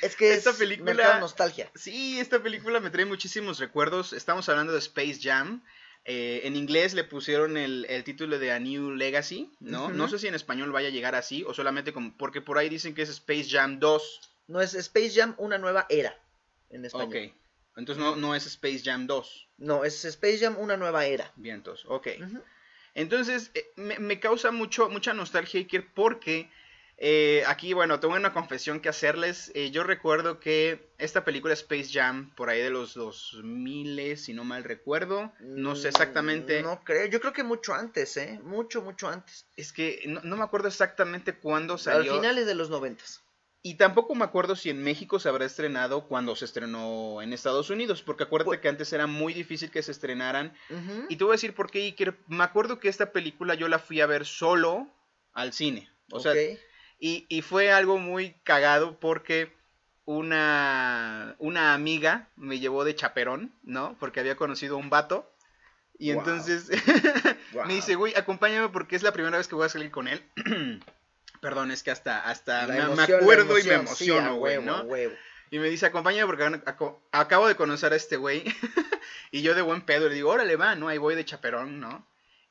Es que Esta es película- nostalgia. Sí, esta película me trae muchísimos recuerdos. Estamos hablando de Space Jam. Eh, en inglés le pusieron el, el título de A New Legacy, ¿no? No sé si en español vaya a llegar así o solamente como... Porque por ahí dicen que es Space Jam 2. No es Space Jam, una nueva era. En español. Ok. Entonces no, no es Space Jam 2. No, es Space Jam, una nueva era. Bien, entonces, ok. Entonces, eh, me, me causa mucho, mucha nostalgia, Iker, porque eh, aquí, bueno, tengo una confesión que hacerles. Eh, yo recuerdo que esta película Space Jam, por ahí de los 2000, si no mal recuerdo, no sé exactamente. No creo, yo creo que mucho antes, ¿eh? Mucho, mucho antes. Es que no, no me acuerdo exactamente cuándo Al salió. finales de los noventas. Y tampoco me acuerdo si en México se habrá estrenado cuando se estrenó en Estados Unidos, porque acuérdate Pues- que antes era muy difícil que se estrenaran. Y te voy a decir por qué, Iker. Me acuerdo que esta película yo la fui a ver solo al cine. O sea, Ok. Y, y fue algo muy cagado porque una, una amiga me llevó de chaperón, ¿no? Porque había conocido a un vato. Y Wow. entonces Wow. me dice, güey, acompáñame porque es la primera vez que voy a salir con él. Perdón, es que hasta, hasta me, me emoción, acuerdo y me sí, emociono, güey, huevo, ¿no? huevo. Y me dice, acompáñame porque acabo de conocer a este güey. y yo de buen pedo le digo, órale, va, ¿no? Ahí voy de chaperón, ¿no?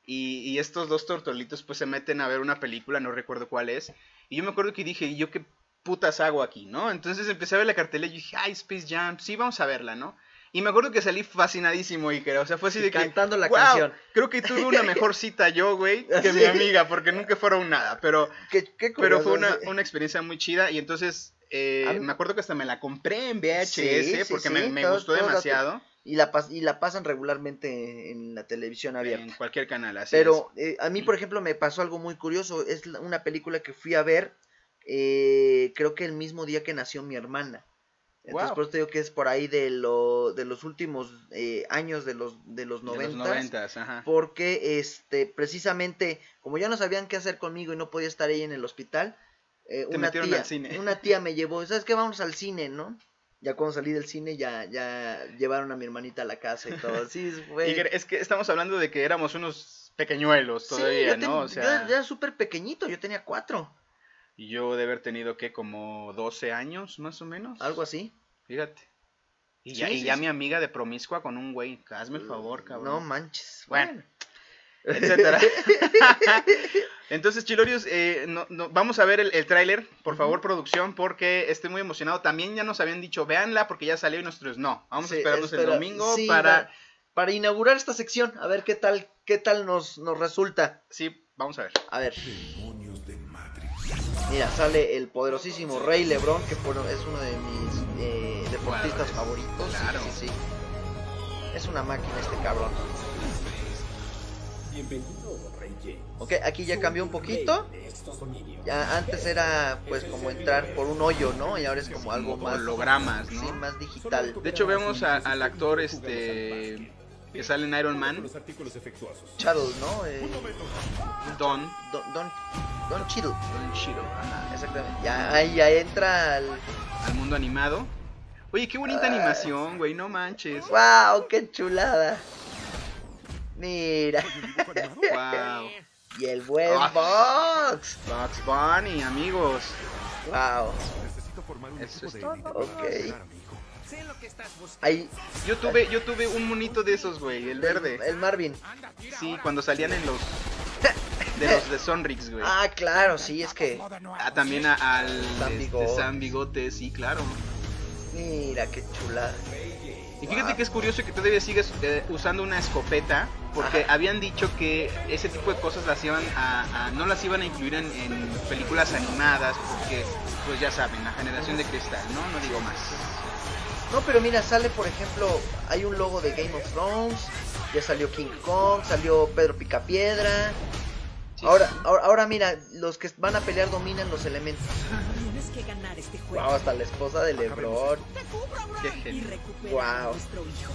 Y, y estos dos tortolitos pues se meten a ver una película, no recuerdo cuál es. Y yo me acuerdo que dije, ¿y yo qué putas hago aquí, no? Entonces empecé a ver la cartelera y dije, ay, Space Jam, sí, vamos a verla, ¿no? Y me acuerdo que salí fascinadísimo, Iker. O sea, fue así de que. Cantando la "Guau, canción". Creo que tuve una mejor cita yo, güey, que mi amiga, porque nunca fueron nada. Pero Qué, qué pero fue una, una experiencia muy chida y entonces eh, me acuerdo que hasta me la compré en VHS Sí, sí, porque me, me todo- gustó todo demasiado Y la, pas- y la pasan regularmente en la televisión abierta. en cualquier canal. Así Pero eh, a mí, por ejemplo, me pasó algo muy curioso. Es una película que fui a ver, eh, creo que el mismo día que nació mi hermana. Entonces, por eso te digo que es por ahí de, lo, de los últimos eh, años de los, de los es. De los noventas. noventas, ajá. Porque, este, precisamente, como ya no sabían qué hacer conmigo y no podía estar ahí en el hospital, eh, una, tía, al cine. una tía me llevó, ¿sabes qué? Vamos al cine, ¿no? Ya cuando salí del cine ya, ya llevaron a mi hermanita a la casa y todo. Sí, fue... Y es que estamos hablando de que éramos unos pequeñuelos Sí, todavía, ten- ¿no? O sea, era- yo era súper pequeñito, yo tenía cuatro, y yo de haber tenido que como 12 años más o menos. algo así. Fíjate. Y Sí, ya, y ya mi amiga de promiscua con un güey. Hazme el favor, cabrón. No manches. Bueno. Etcétera. Entonces, Chilorios, eh, no- no- vamos a ver el, el tráiler, por favor, producción, porque estoy muy emocionado. También ya nos habían dicho, véanla, porque ya salió y nosotros no. Vamos a Sí, esperarnos el domingo sí, para... inaugurar esta sección, a ver qué tal, qué tal nos, nos resulta. Sí, vamos a ver. A ver, Demonios de Matrix. mira, sale el poderosísimo Rey Lebron, que bueno, es uno de mis eh, deportistas Claro, favoritos. Sí, claro. Sí, sí, Es una máquina este cabrón. Bienvenido, Rey James. Ok, aquí ya cambió un poquito. Ya antes era pues como entrar por un hoyo, ¿no? Y ahora es como algo Como más hologramas, ¿no? Sí, más digital. De hecho, vemos a- al actor este que sale en Iron Man. Charles, ¿no? Eh, Don. Don, Don, Don Cheadle. Don Cheadle, Exactamente. Ya, ahí ya entra al... al mundo animado. Oye, qué bonita Ah. animación, güey, no manches. ¡Wow! ¡Qué chulada! Mira. Wow. Y el buen Ah. Fox. Bugs Bunny, amigos. ¡Wow! Necesito formar un Eso es todo. Ok. Ahí, Yo tuve, yo tuve un monito de esos, güey, el verde. El Marvin. Sí, cuando salían en los de los de Sonrix, güey. Ah, claro, sí, es que... Ah, también a- al San este, Bigote. San Bigote, sí, claro. Mira, qué chulada. Y fíjate que es curioso que todavía sigues eh, usando una escopeta, porque Ajá. habían dicho que ese tipo de cosas las iban a, a- no las iban a incluir en, en películas animadas, porque pues ya saben, la generación de cristal, ¿no? No digo más. No, pero mira, sale por ejemplo, hay un logo de Game of Thrones, ya salió King Kong, salió Pedro Picapiedra. Sí. Ahora, ahora, ahora mira, los que van a pelear dominan los elementos. Que ganar este juego. Wow, hasta la esposa de Lebron. Qué Y a nuestro hijo.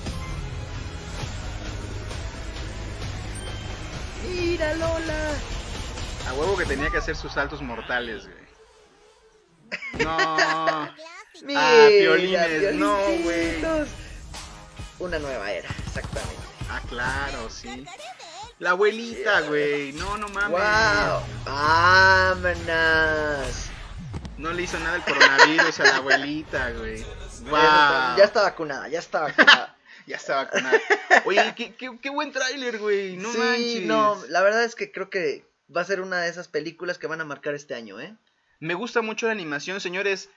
Mira Lola. A huevo que tenía que hacer sus saltos mortales, güey. No. Mira, Ah, piolines, no, piolincitos. Una nueva era, exactamente. Ah, claro, sí. La abuelita, güey. No, no mames. Wow, vámonos. No le hizo nada el coronavirus a la abuelita, güey. Wow. Ya está vacunada, ya está vacunada. Ya está vacunada. Oye, qué, qué, qué buen tráiler, güey. No sí, manches. no, la verdad es que creo que va a ser una de esas películas que van a marcar este año, ¿eh? Me gusta mucho la animación, señores.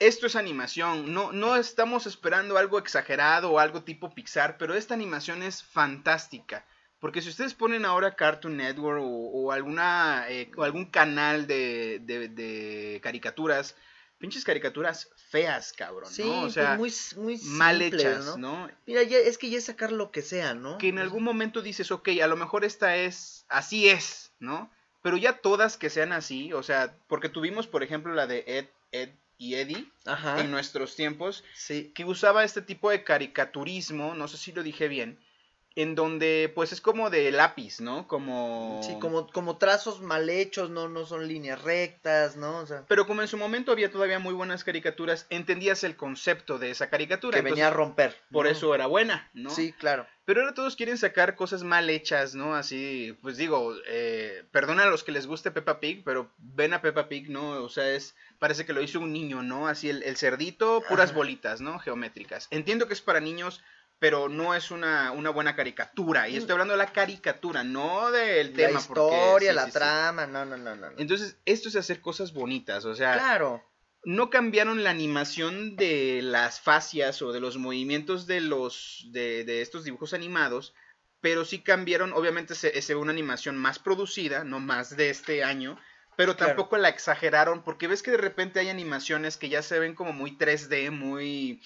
Esto es animación. No, no estamos esperando algo exagerado o algo tipo Pixar, pero esta animación es fantástica. Porque si ustedes ponen ahora Cartoon Network o, o alguna, eh, o algún canal de, de- de caricaturas, pinches caricaturas feas, cabrón, Sí, ¿no? O sea, pues muy, muy mal hechas, ¿no? ¿no? Mira, ya, es que ya es sacar lo que sea, ¿no? que en algún momento dices, ok, a lo mejor esta es, así es, ¿no? Pero ya todas que sean así, o sea, porque tuvimos, por ejemplo, la de Ed, Ed y Eddie Ajá. en nuestros tiempos, Sí. que usaba este tipo de caricaturismo, no sé si lo dije bien, en donde pues es como de lápiz, ¿no? Como... Sí, como, como trazos mal hechos, no, no son líneas rectas, ¿no? O sea, Pero como en su momento había todavía muy buenas caricaturas, entendías el concepto de esa caricatura. que venía a romper. Por ¿no? eso era buena, ¿no? Sí, claro. Pero ahora todos quieren sacar cosas mal hechas, ¿no? Así, pues digo, eh, perdona a los que les guste Peppa Pig, pero ven a Peppa Pig, ¿no? O sea, es, parece que lo hizo un niño, ¿no? Así el, el cerdito, puras Ajá. bolitas, ¿no? Geométricas. Entiendo que es para niños, pero no es una, una buena caricatura. Y estoy hablando de la caricatura, no del La tema. porque- historia, sí, la sí, trama, no, no, no, no. no. Entonces, esto es hacer cosas bonitas, o sea, Claro. no cambiaron la animación de las fascias o de los movimientos de los de, de estos dibujos animados, pero sí cambiaron, obviamente se, se ve una animación más producida, no más de este año, pero Claro. tampoco la exageraron, porque ves que de repente hay animaciones que ya se ven como muy 3D, muy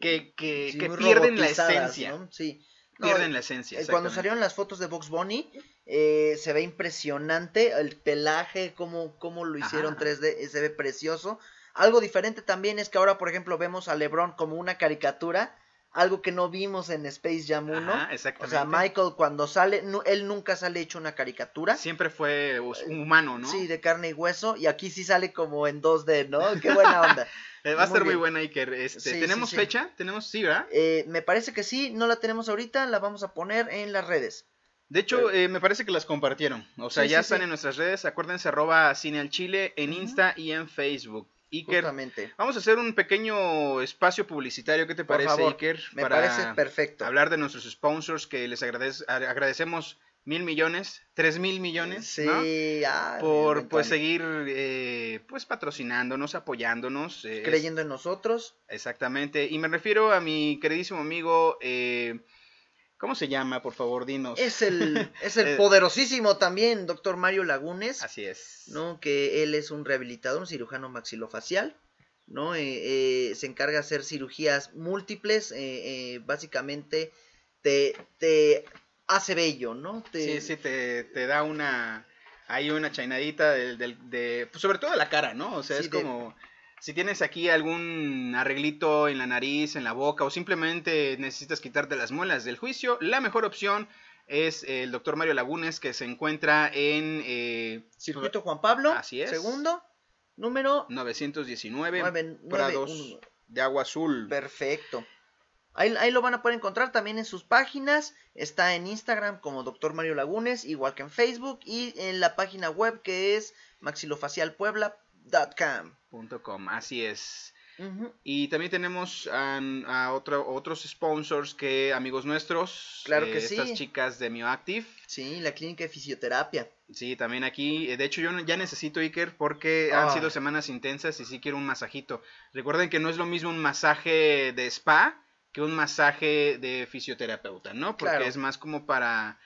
que, que, Sí, que muy pierden la esencia, ¿no? Sí. No, pierden la esencia. eh, cuando exactamente. salieron las fotos de Box Bunny, eh, se ve impresionante el pelaje, cómo, cómo lo hicieron Ajá. 3D, eh, se ve precioso. Algo diferente también es que ahora, por ejemplo, vemos a LeBron como una caricatura, algo que no vimos en Space Jam 1. Ajá, o exactamente. sea, Michael cuando sale, él nunca sale hecho una caricatura. siempre fue pues, un humano, ¿no? Sí, de carne y hueso, y aquí sí sale como en 2D, ¿no? Qué buena onda. Eh, Va a muy estar muy buena Iker. Este, Sí, ¿Tenemos sí. fecha? ¿Tenemos? Sí, ¿verdad? Eh, me parece que sí, no la tenemos ahorita, la vamos a poner en las redes. De hecho, eh, me parece que las compartieron. O sea, Sí, ya sí, están sí. en nuestras redes. Acuérdense, arroba Cine al Chile en. Insta y en Facebook. Iker, Justamente. vamos a hacer un pequeño espacio publicitario. ¿Qué te Por parece, favor, Iker? Me parece perfecto. hablar de nuestros sponsors que les agradecemos mil millones, tres mil millones, Sí, ¿no? ah, Por pues seguir eh, pues patrocinándonos, apoyándonos. eh, creyendo en nosotros. Exactamente. Y me refiero a mi queridísimo amigo, eh, ¿cómo se llama? Por favor, dinos. Es el, es el Eh, poderosísimo también, doctor Mario Lagunes, Así es. ¿no? Que él es un rehabilitador, un cirujano maxilofacial, ¿no? Eh, eh, se encarga de hacer cirugías múltiples, eh, básicamente te, te hace bello, ¿no? Te- Sí, sí, te, te da una. Hay una chainadita del, del- de. pues, sobre todo de la cara, ¿no? O sea, Sí, es de- como. Si tienes aquí algún arreglito en la nariz, en la boca, o simplemente necesitas quitarte las muelas del juicio, la mejor opción es el doctor Mario Lagunes, que se encuentra en eh, Circuito Juan Pablo, Así es. segundo, número 919 nueve- nueve- Prados uno. de Agua Azul. Perfecto. Ahí, ahí lo van a poder encontrar también en sus páginas. Está en Instagram como Dr. Mario Lagunes, igual que en Facebook. Y en la página web que es maxilofacialpuebla.com. com, así es. Y también tenemos a, a otro- otros sponsors que amigos nuestros. Claro que Estas sí. chicas de Mioactive. Sí, la clínica de fisioterapia. Sí, también aquí. eh, De hecho, yo ya necesito Iker porque han Ah. sido semanas intensas y sí quiero un masajito. Recuerden que no es lo mismo un masaje de spa que un masaje de fisioterapeuta, ¿no? Porque Claro. es más como para.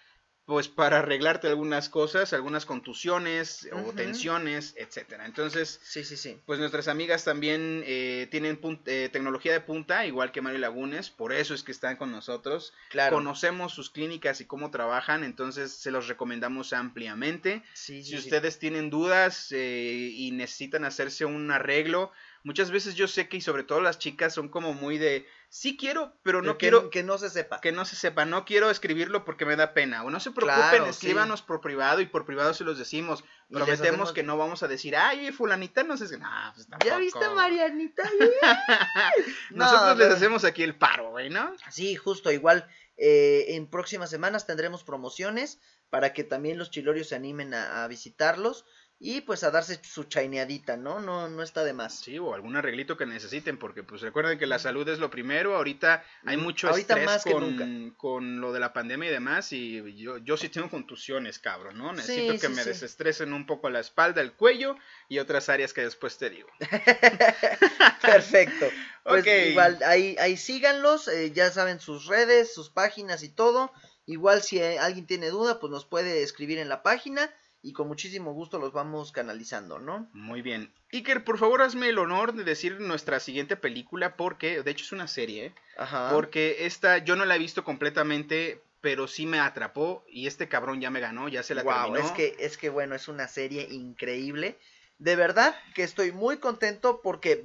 Pues para arreglarte algunas cosas, algunas contusiones o tensiones, etcétera. Entonces, Sí, sí, sí. pues nuestras amigas también eh, tienen eh, tecnología de punta, igual que Mario Lagunes, por eso es que están con nosotros. Claro. Conocemos sus clínicas y cómo trabajan, entonces se los recomendamos ampliamente. Sí, sí, Si ustedes tienen dudas eh, y necesitan hacerse un arreglo, muchas veces yo sé que y sobre todo las chicas son como muy de, sí quiero, pero no que, quiero que no se sepa. que no se sepa, no quiero escribirlo porque me da pena. O no se preocupen, Claro, sí. escríbanos por privado y por privado se los decimos. Y Prometemos que no vamos a decir, ay, fulanita no sé. No, pues ¿Ya tampoco. viste a Marianita? Nosotros No, les hacemos aquí el paro, güey, ¿no? Sí, justo, igual eh, en próximas semanas tendremos promociones para que también los chilorios se animen a, a visitarlos. Y pues a darse su chaineadita, ¿no? No, no está de más. Sí, o algún arreglito que necesiten, porque pues recuerden que la salud es lo primero, ahorita hay Mm, mucho ahorita estrés más que con, nunca. con lo de la pandemia y demás, y yo, yo sí tengo contusiones, cabrón, ¿no? Necesito Sí, que sí, me sí. desestresen un poco la espalda, el cuello y otras áreas que después te digo. Perfecto. Pues igual, ahí, ahí síganlos, eh, ya saben sus redes, sus páginas y todo. Igual si eh, alguien tiene duda, pues nos puede escribir en la página y con muchísimo gusto los vamos canalizando, ¿no? Muy bien. Iker, por favor, hazme el honor de decir nuestra siguiente película, porque, de hecho es una serie, ¿eh? Ajá. porque esta yo no la he visto completamente, pero sí me atrapó y este cabrón ya me ganó, ya se la Wow, terminó. es que, es que bueno, es una serie increíble. De verdad que estoy muy contento porque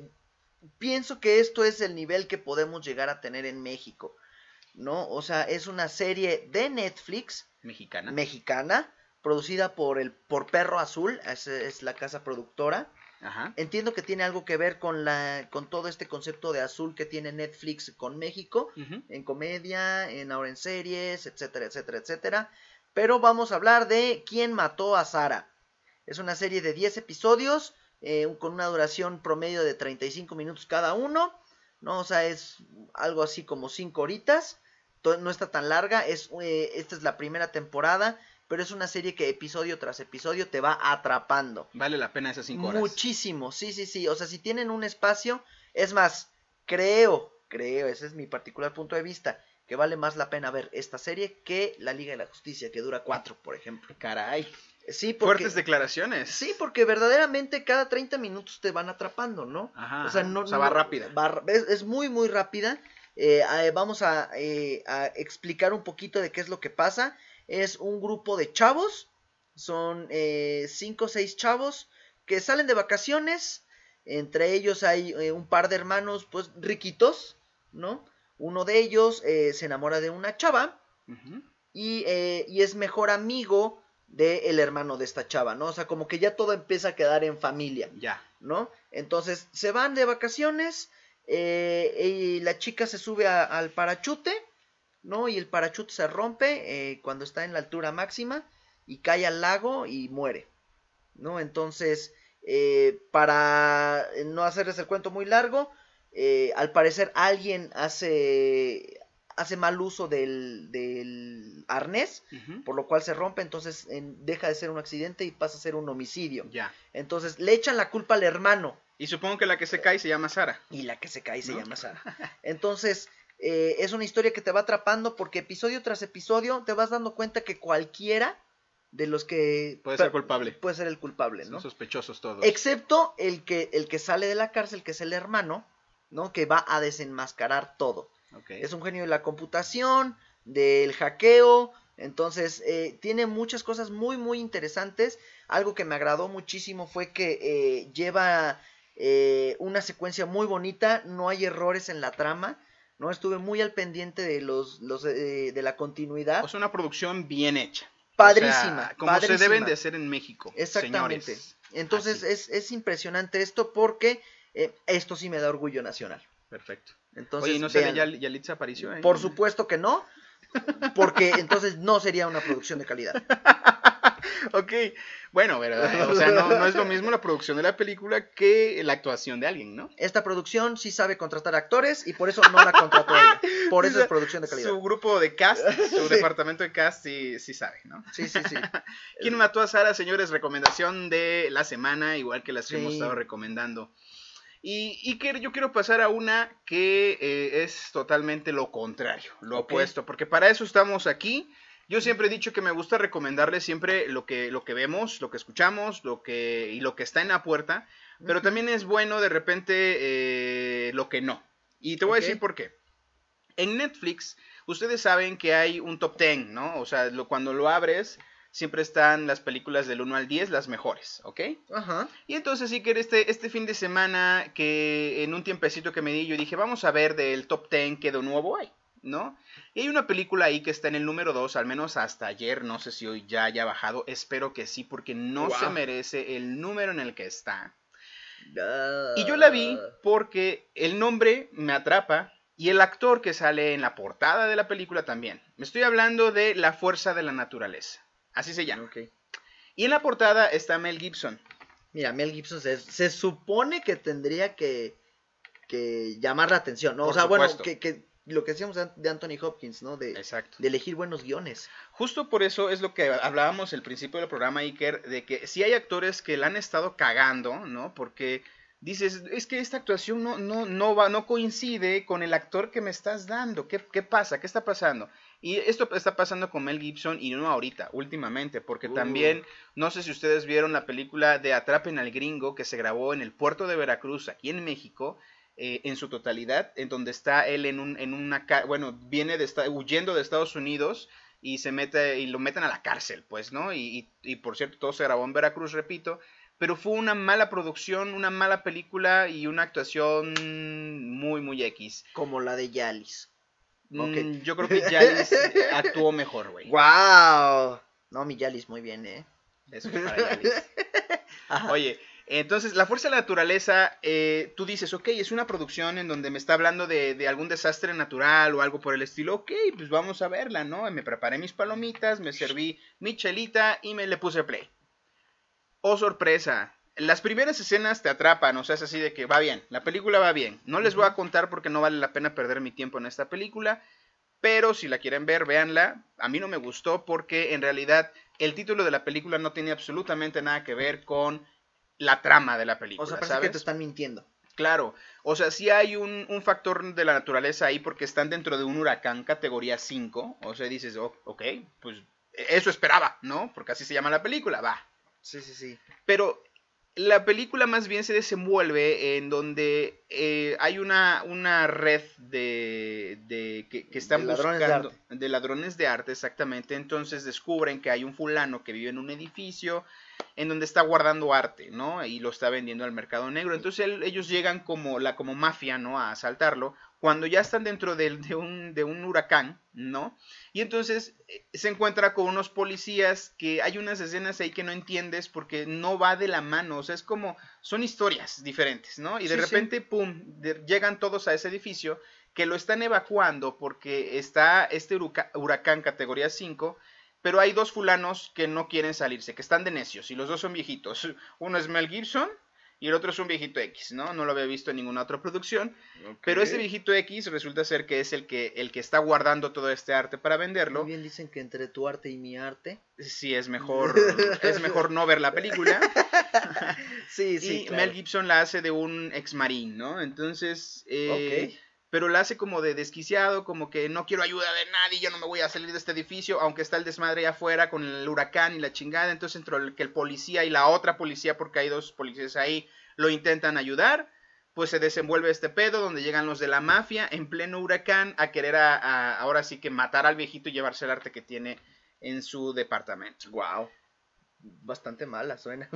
pienso que esto es el nivel que podemos llegar a tener en México, ¿no? O sea, es una serie de Netflix Mexicana. mexicana, producida por el por Perro Azul, es, es la casa productora. Ajá. Entiendo que tiene algo que ver con la con todo este concepto de azul que tiene Netflix con México, en comedia, en ahora en series, etcétera, etcétera, etcétera. Pero vamos a hablar de quién mató a Sara. Es una serie de 10 episodios eh, con una duración promedio de 35 minutos cada uno. ¿no? O sea, es algo así como 5 horitas. No está tan larga. Es, eh, esta es la primera temporada. Pero es una serie que episodio tras episodio te va atrapando. Vale la pena esas cinco horas. Muchísimo, sí, sí, sí. O sea, si tienen un espacio, es más, creo, creo, ese es mi particular punto de vista, que vale más la pena ver esta serie que La Liga de la Justicia, que dura cuatro, por ejemplo. Caray. Sí, porque, Fuertes declaraciones. sí, porque verdaderamente cada 30 minutos te van atrapando, ¿no? Ajá, o sea, no, O sea, no- va rápida. va- es, es muy, muy rápida. Eh, eh, vamos a, eh, a explicar un poquito de qué es lo que pasa. Es un grupo de chavos, son eh, cinco o seis chavos que salen de vacaciones. Entre ellos hay eh, un par de hermanos, pues riquitos, ¿no? Uno de ellos eh, se enamora de una chava y, eh, y es mejor amigo del hermano de esta chava, ¿no? O sea, como que ya todo empieza a quedar en familia. Ya. ¿no? Entonces se van de vacaciones eh, y la chica se sube a- al parachute, ¿no? Y el parachute se rompe eh, cuando está en la altura máxima y cae al lago y muere, ¿no? Entonces, eh, para no hacerles el cuento muy largo, eh, al parecer alguien hace, hace mal uso del, del arnés, por lo cual se rompe, entonces en- deja de ser un accidente y pasa a ser un homicidio. Ya. Entonces le echan la culpa al hermano Y supongo que la que se cae se llama Sara. y la que se cae se ¿No? llama Sara. Entonces eh, es una historia que te va atrapando porque episodio tras episodio te vas dando cuenta que cualquiera de los que Puede ser culpable. puede ser el culpable, Son ¿no? sospechosos todos. Excepto el que el que sale de la cárcel que es el hermano, ¿no? Que va a desenmascarar todo. Es un genio de la computación, del hackeo. Entonces, eh, tiene muchas cosas muy, muy interesantes. Algo que me agradó muchísimo fue que eh, lleva eh, una secuencia muy bonita. No hay errores en la trama. No estuve muy al pendiente de los, los eh, de la continuidad. O sea, una producción bien hecha. Padrísima, O sea, como padrísima. se deben de hacer en México. Exactamente. señores. Entonces, es, es impresionante esto porque eh, esto sí me da orgullo nacional. Perfecto. Entonces, Oye, ¿y no sale. Yal- Yalitza Aparicio? ahí? Por supuesto que no, porque entonces no sería una producción de calidad. Ok, bueno, ¿verdad? O sea, no, no es lo mismo la producción de la película que la actuación de alguien, ¿no? Esta producción sí sabe contratar actores y por eso no la contrató ella. Por eso es producción de calidad. Su grupo de cast, su Sí. departamento de cast, sí, sí sabe, ¿no? Sí, sí, sí. ¿Quién mató a Sara, señores? Recomendación de la semana, igual que las que Sí. hemos estado recomendando. Y, y que yo quiero pasar a una que eh, es totalmente lo contrario, lo Ok. opuesto, porque para eso estamos aquí. Yo siempre he dicho que me gusta recomendarles siempre lo que, lo que vemos, lo que escuchamos, lo que, y lo que está en la puerta, pero también es bueno de repente eh, lo que no. Y te voy a decir por qué. En Netflix, ustedes saben que hay un top 10, ¿no? O sea, lo- cuando lo abres, siempre están las películas del 1 al 10, las mejores, ¿ok? Ajá. Y entonces sí que este, este fin de semana, que en un tiempecito que me di, yo dije, vamos a ver del top 10 qué de nuevo hay, ¿no? Y hay una película ahí que está en el número 2, al menos hasta ayer, no sé si hoy ya haya bajado, espero que sí, porque no se merece el número en el que está. Y yo la vi porque el nombre me atrapa y el actor que sale en la portada de la película también. Me estoy hablando de La Fuerza de la Naturaleza. Así se llama. Y en la portada está Mel Gibson. Mira, Mel Gibson se, se supone que tendría que, que llamar la atención, ¿no? Por o sea, bueno, que lo que decíamos de Anthony Hopkins, ¿no? De, Exacto. de elegir buenos guiones. Justo por eso es lo que hablábamos al principio del programa, Iker, de que si hay actores que la han estado cagando, ¿no? Porque dices, es que esta actuación no, no, no, va, no coincide con el actor que me estás dando. ¿Qué, ¿Qué pasa? ¿Qué está pasando? Y esto está pasando con Mel Gibson y no ahorita, últimamente, porque Uh. también, no sé si ustedes vieron la película de Atrapen al Gringo que se grabó en el puerto de Veracruz, aquí en México, eh, en su totalidad, en donde está él en, un, en una, bueno, viene de huyendo de Estados Unidos y se mete y lo meten a la cárcel, pues, ¿no? Y, y, y, por cierto, todo se grabó en Veracruz, repito, pero fue una mala producción, una mala película y una actuación muy, muy X. Como la de Yalis. Mm, Ok. Yo creo que Yalis actuó mejor, güey. ¡Wow! No, mi Yalis muy bien, ¿eh? Eso es para Yalis. Ajá. Oye, entonces, La Fuerza de la Naturaleza, eh, tú dices, ok, es una producción en donde me está hablando de, de algún desastre natural o algo por el estilo, ok, pues vamos a verla, ¿no? Me preparé mis palomitas, me serví mi chelita y me le puse play. Oh, sorpresa. Las primeras escenas te atrapan, o sea, es así de que va bien, la película va bien. No les voy a contar porque no vale la pena perder mi tiempo en esta película, pero si la quieren ver, véanla. A mí no me gustó porque en realidad el título de la película no tiene absolutamente nada que ver con la trama de la película, O sea, parece ¿sabes? que te están mintiendo. Claro, o sea, sí hay un, un factor de la naturaleza ahí porque están dentro de un huracán categoría 5, o sea, dices, oh, ok, pues eso esperaba, ¿no? Porque así se llama la película, va. Sí, sí, sí. Pero la película más bien se desenvuelve en donde eh, hay una, una red de, de que, que están De ladrones de buscando arte. de ladrones de arte, exactamente. Entonces descubren que hay un fulano que vive en un edificio en donde está guardando arte, ¿no? Y lo está vendiendo al mercado negro. Entonces él- ellos llegan como la como mafia, ¿no? A asaltarlo cuando ya están dentro del- de, un, de un huracán, ¿no? Y entonces eh, se encuentra con unos policías que hay unas escenas ahí que no entiendes porque no va de la mano, o sea, es como, son historias diferentes, ¿no? Y de Sí, sí. repente, pum, de- llegan todos a ese edificio que lo están evacuando porque está este huracán categoría 5, pero hay dos fulanos que no quieren salirse, que están de necios, y los dos son viejitos. Uno es Mel Gibson y el otro es un viejito X, ¿no? No lo había visto en ninguna otra producción. Pero este viejito X resulta ser que es el que, el que está guardando todo este arte para venderlo. Muy bien dicen que entre tu arte y mi arte. Sí, es mejor, es mejor no ver la película. Sí, sí. y claro. Mel Gibson la hace de un ex marín, ¿no? Entonces, eh, Ok. Pero la hace como de desquiciado, como que no quiero ayuda de nadie, yo no me voy a salir de este edificio, aunque está el desmadre allá afuera con el huracán y la chingada. Entonces, entre el que el policía y la otra policía, porque hay dos policías ahí, lo intentan ayudar. Pues se desenvuelve este pedo donde llegan los de la mafia en pleno huracán a querer a, a- ahora sí que matar al viejito y llevarse el arte que tiene en su departamento. Wow. Bastante mala suena.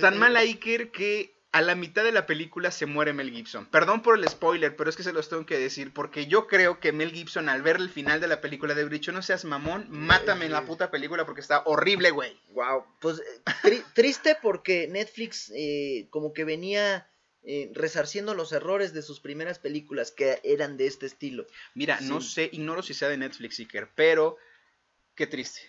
Tan mal Iker que a la mitad de la película se muere Mel Gibson. Perdón por el spoiler, pero es que se los tengo que decir porque yo creo que Mel Gibson al ver el final de la película de dicho no seas mamón, mátame en la puta película porque está horrible, güey. Wow. Pues eh, tri- triste porque Netflix eh, como que venía eh, resarciendo los errores de sus primeras películas que eran de este estilo. Mira, no sé, ignoro si sea de Netflix, Iker, pero qué triste.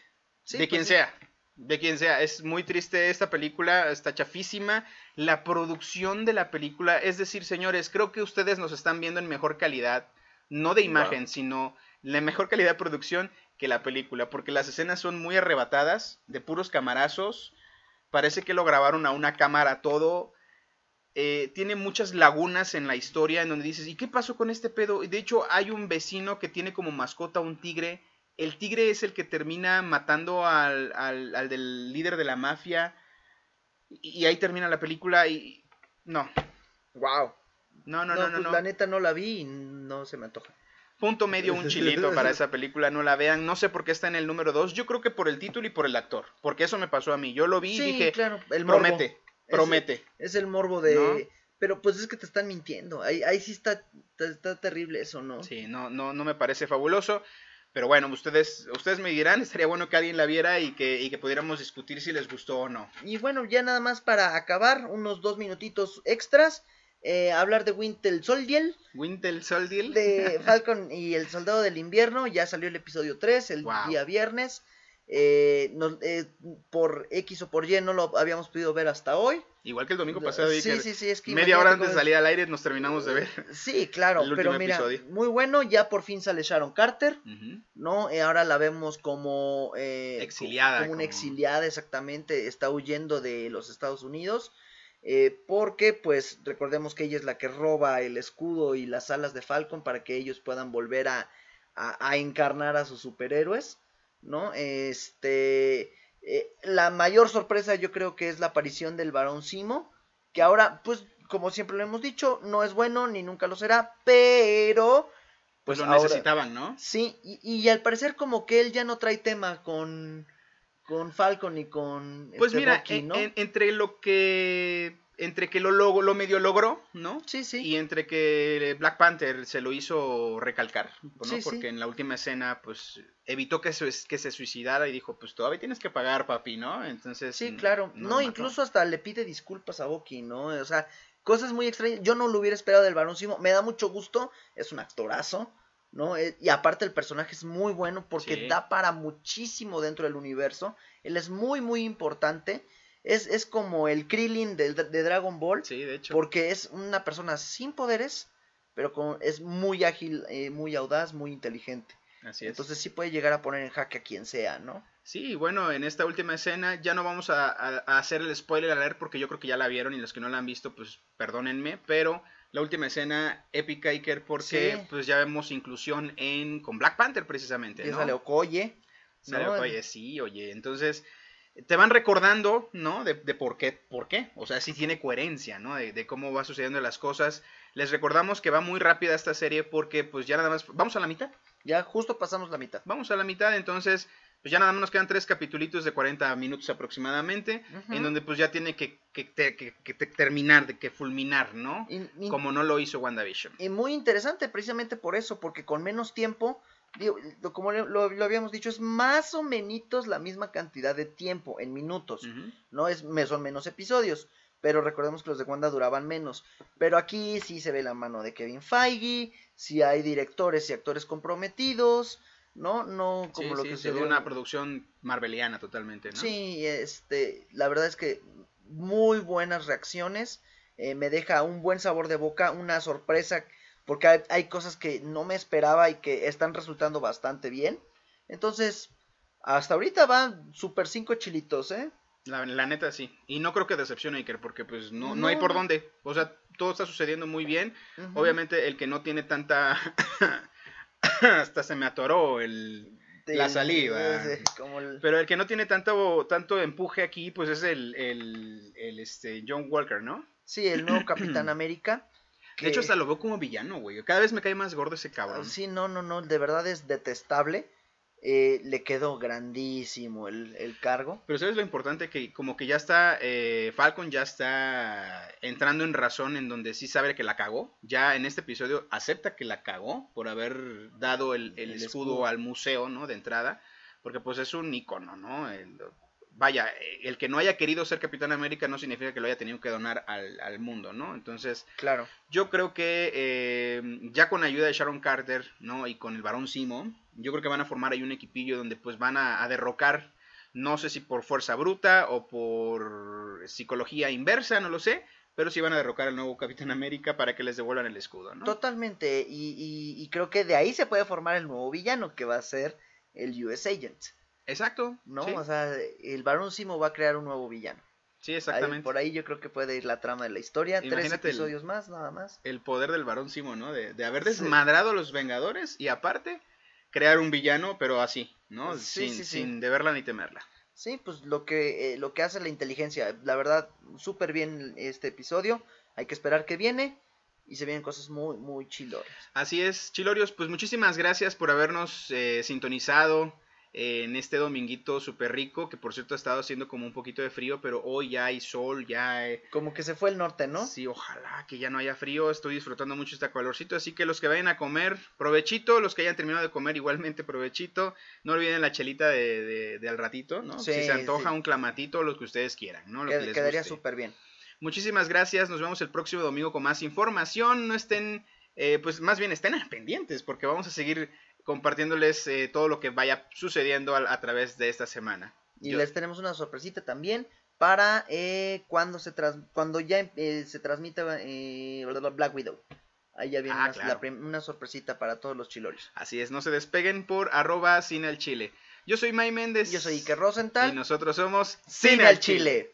Sí, de pues quien sí. sea. De quien sea, es muy triste esta película, está chafísima. La producción de la película, es decir, señores, creo que ustedes nos están viendo en mejor calidad, no de imagen, sino la mejor calidad de producción que la película, porque las escenas son muy arrebatadas, de puros camarazos. Parece que lo grabaron a una cámara todo. Eh, tiene muchas lagunas en la historia en donde dices, ¿y qué pasó con este pedo? De hecho, hay un vecino que tiene como mascota un tigre. El tigre es el que termina matando al, al, al del líder de la mafia. Y, y ahí termina la película y... No, Wow. no, no, no, no. pues no. La neta no la vi y no se me antoja. Punto medio, un chilito para esa película, no la vean. No sé por qué está en el número 2. Yo creo que por el título y por el actor. Porque eso me pasó a mí. Yo lo vi y sí, dije, claro, el morbo. promete, promete. Es el morbo de... ¿No? Pero pues es que te están mintiendo. Ahí, ahí sí está, está, está terrible eso, ¿no? Sí, no, no, no me parece fabuloso. Pero bueno, ustedes, ustedes me dirán, estaría bueno que alguien la viera y que, y que pudiéramos discutir si les gustó o no. Y bueno, ya nada más para acabar, unos dos minutitos extras. eh, hablar de Winter Soldier, Winter Soldier. de Falcon y el Soldado del Invierno. Ya salió el episodio 3 el Wow. día viernes. Eh, eh, por X o por Y no lo habíamos podido ver hasta hoy. Igual que el domingo pasado, Sí, Iker, sí, sí, es que media hora antes de salir al aire nos terminamos de ver. Sí, claro, el pero mira, episodio. muy bueno, ya por fin sale Sharon Carter. ¿no? Eh, ahora la vemos como... eh, Exiliada, Como una exiliada, exactamente, está huyendo de los Estados Unidos. porque, pues, recordemos que ella es la que roba el escudo y las alas de Falcon para que ellos puedan volver a, a- a encarnar a sus superhéroes, ¿no? Este, eh, la mayor sorpresa yo creo que es la aparición del varón Simo, que ahora, pues, como siempre lo hemos dicho, no es bueno ni nunca lo será, pero... Pues lo ahora- necesitaban, ¿no? Sí, y, y al parecer como que él ya no trae tema con, con Falcon y con Pues este mira, en- ¿no? en- entre lo que entre que lo logo, lo medio logró, ¿no? Sí, sí. Y entre que Black Panther se lo hizo recalcar, ¿no? Sí, sí. Porque en la última escena, pues, evitó que se, que se suicidara y dijo, pues, todavía tienes que pagar, papi, ¿no? Entonces... Sí, mm, claro. lo No, incluso hasta le pide disculpas a Bucky, ¿no? O sea, cosas muy extrañas. Yo no lo hubiera esperado del varón Simo. Me da mucho gusto. Es un actorazo, ¿no? Eh, Y aparte el personaje es muy bueno porque Sí. da para muchísimo dentro del universo. Él es muy, muy importante. Es, es como el Krillin del- de Dragon Ball. Sí, de hecho. Porque es una persona sin poderes, pero con, es muy ágil, eh, muy audaz, muy inteligente. Así es. Entonces sí puede llegar a poner en jaque a quien sea, ¿no? Sí, bueno, en esta última escena ya no vamos a, a- a hacer el spoiler alert porque yo creo que ya la vieron y los que no la han visto, pues perdónenme, pero la última escena épica Iker porque Sí. pues ya vemos inclusión en con Black Panther precisamente, Y ¿no? sale Okoye. Sale ¿no? Okoye, sí, oye, entonces te van recordando, ¿no? De, de por qué, por qué, o sea, sí tiene coherencia, ¿no? De, de cómo va sucediendo las cosas. Les recordamos que va muy rápida esta serie porque pues ya nada más, vamos a la mitad, Ya justo pasamos la mitad. vamos a la mitad, entonces pues ya nada más nos quedan tres capitulitos de 40 minutos aproximadamente, en donde pues ya tiene que, que, te- que- que te- terminar, de que fulminar, ¿no? Y, y- Como no lo hizo WandaVision. y muy interesante precisamente por eso, porque con menos tiempo, digo, como lo, lo habíamos dicho, es más o menos la misma cantidad de tiempo en minutos. No es, son menos episodios. Pero recordemos que los de Wanda duraban menos. Pero aquí sí se ve la mano de Kevin Feige, sí hay directores y actores comprometidos, ¿no? No como Sí, lo sí, que se ve una producción marveliana totalmente, ¿no? Sí, este, la verdad es que muy buenas reacciones. eh, me deja un buen sabor de boca, una sorpresa, porque hay, hay cosas que no me esperaba y que están resultando bastante bien. Entonces, hasta ahorita van super cinco chilitos, ¿eh? La, la neta sí. Y no creo que decepcione Iker, porque pues no, no, No, hay por dónde. O sea, todo está sucediendo muy bien. Obviamente el que no tiene tanta... Hasta se me atoró el... la saliva. ese, como el- Pero el que no tiene tanto, tanto empuje aquí, pues es el, el, el, este, John Walker, ¿no? Sí, el nuevo Capitán América. De hecho, hasta lo veo como villano, güey. Cada vez me cae más gordo ese cabrón. Sí, no, no, no, de verdad es detestable. Eh, le quedó grandísimo el, el cargo. Pero sabes lo importante que como que ya está, eh, Falcon ya está entrando en razón en donde sí sabe que la cagó. Ya en este episodio acepta que la cagó por haber dado el, el El escudo, escudo. al museo, ¿no? De entrada. Porque pues es un icono, ¿no? Vaya, el que no haya querido ser Capitán América no significa que lo haya tenido que donar al, al mundo, ¿no? Entonces, Claro. yo creo que eh, ya con ayuda de Sharon Carter, ¿no? Y con el varón Simo, yo creo que van a formar ahí un equipillo donde pues van a, a derrocar, no sé si por fuerza bruta o por psicología inversa, no lo sé, pero sí van a derrocar al nuevo Capitán América para que les devuelvan el escudo, ¿no? Totalmente. Y, y- y creo que de ahí se puede formar el nuevo villano, que va a ser el US Agent. Exacto, ¿No? sí, O sea, el Barón Simo va a crear un nuevo villano. sí, Ahí- exactamente. por ahí yo creo que puede ir la trama de la historia. Tres Imagínate el- episodios más, nada más. El poder del varón Simo, ¿no? De, de haber Sí. desmadrado a los Vengadores y aparte crear un villano, pero así, ¿no? Sí, sin, sí, sin deberla ni temerla. Sí, pues lo que, eh, lo que hace la inteligencia. La verdad, súper bien este episodio. Hay que esperar que viene. Y se vienen cosas muy, muy chiloras. Así es, Chilorios, pues muchísimas gracias por habernos eh, sintonizado en este dominguito súper rico, que por cierto ha estado haciendo como un poquito de frío, pero hoy ya hay sol, ya hay... Como que se fue el norte, ¿no? Sí, ojalá que ya no haya frío, estoy disfrutando mucho este calorcito, así que los que vayan a comer, provechito, los que hayan terminado de comer igualmente provechito, no olviden la chelita de, de- de al ratito, ¿no? Sí, si se antoja sí. un clamatito, lo que ustedes quieran, ¿no? Lo que les quedaría súper bien. Muchísimas gracias, nos vemos el próximo domingo con más información, no estén, eh, pues más bien estén pendientes porque vamos a seguir compartiéndoles eh, todo lo que vaya sucediendo a, a través de esta semana. Y Yo- les tenemos una sorpresita también para eh, cuando se tras, cuando ya eh, se transmita eh, bla, bla, Black Widow. Ahí ya viene Ah, una, claro. la prim- una sorpresita para todos los chilorios. Así es, no se despeguen por arroba cine al chile. Yo soy May Méndez. Yo soy Iker Rosenthal. Y nosotros somos Cine al Chile.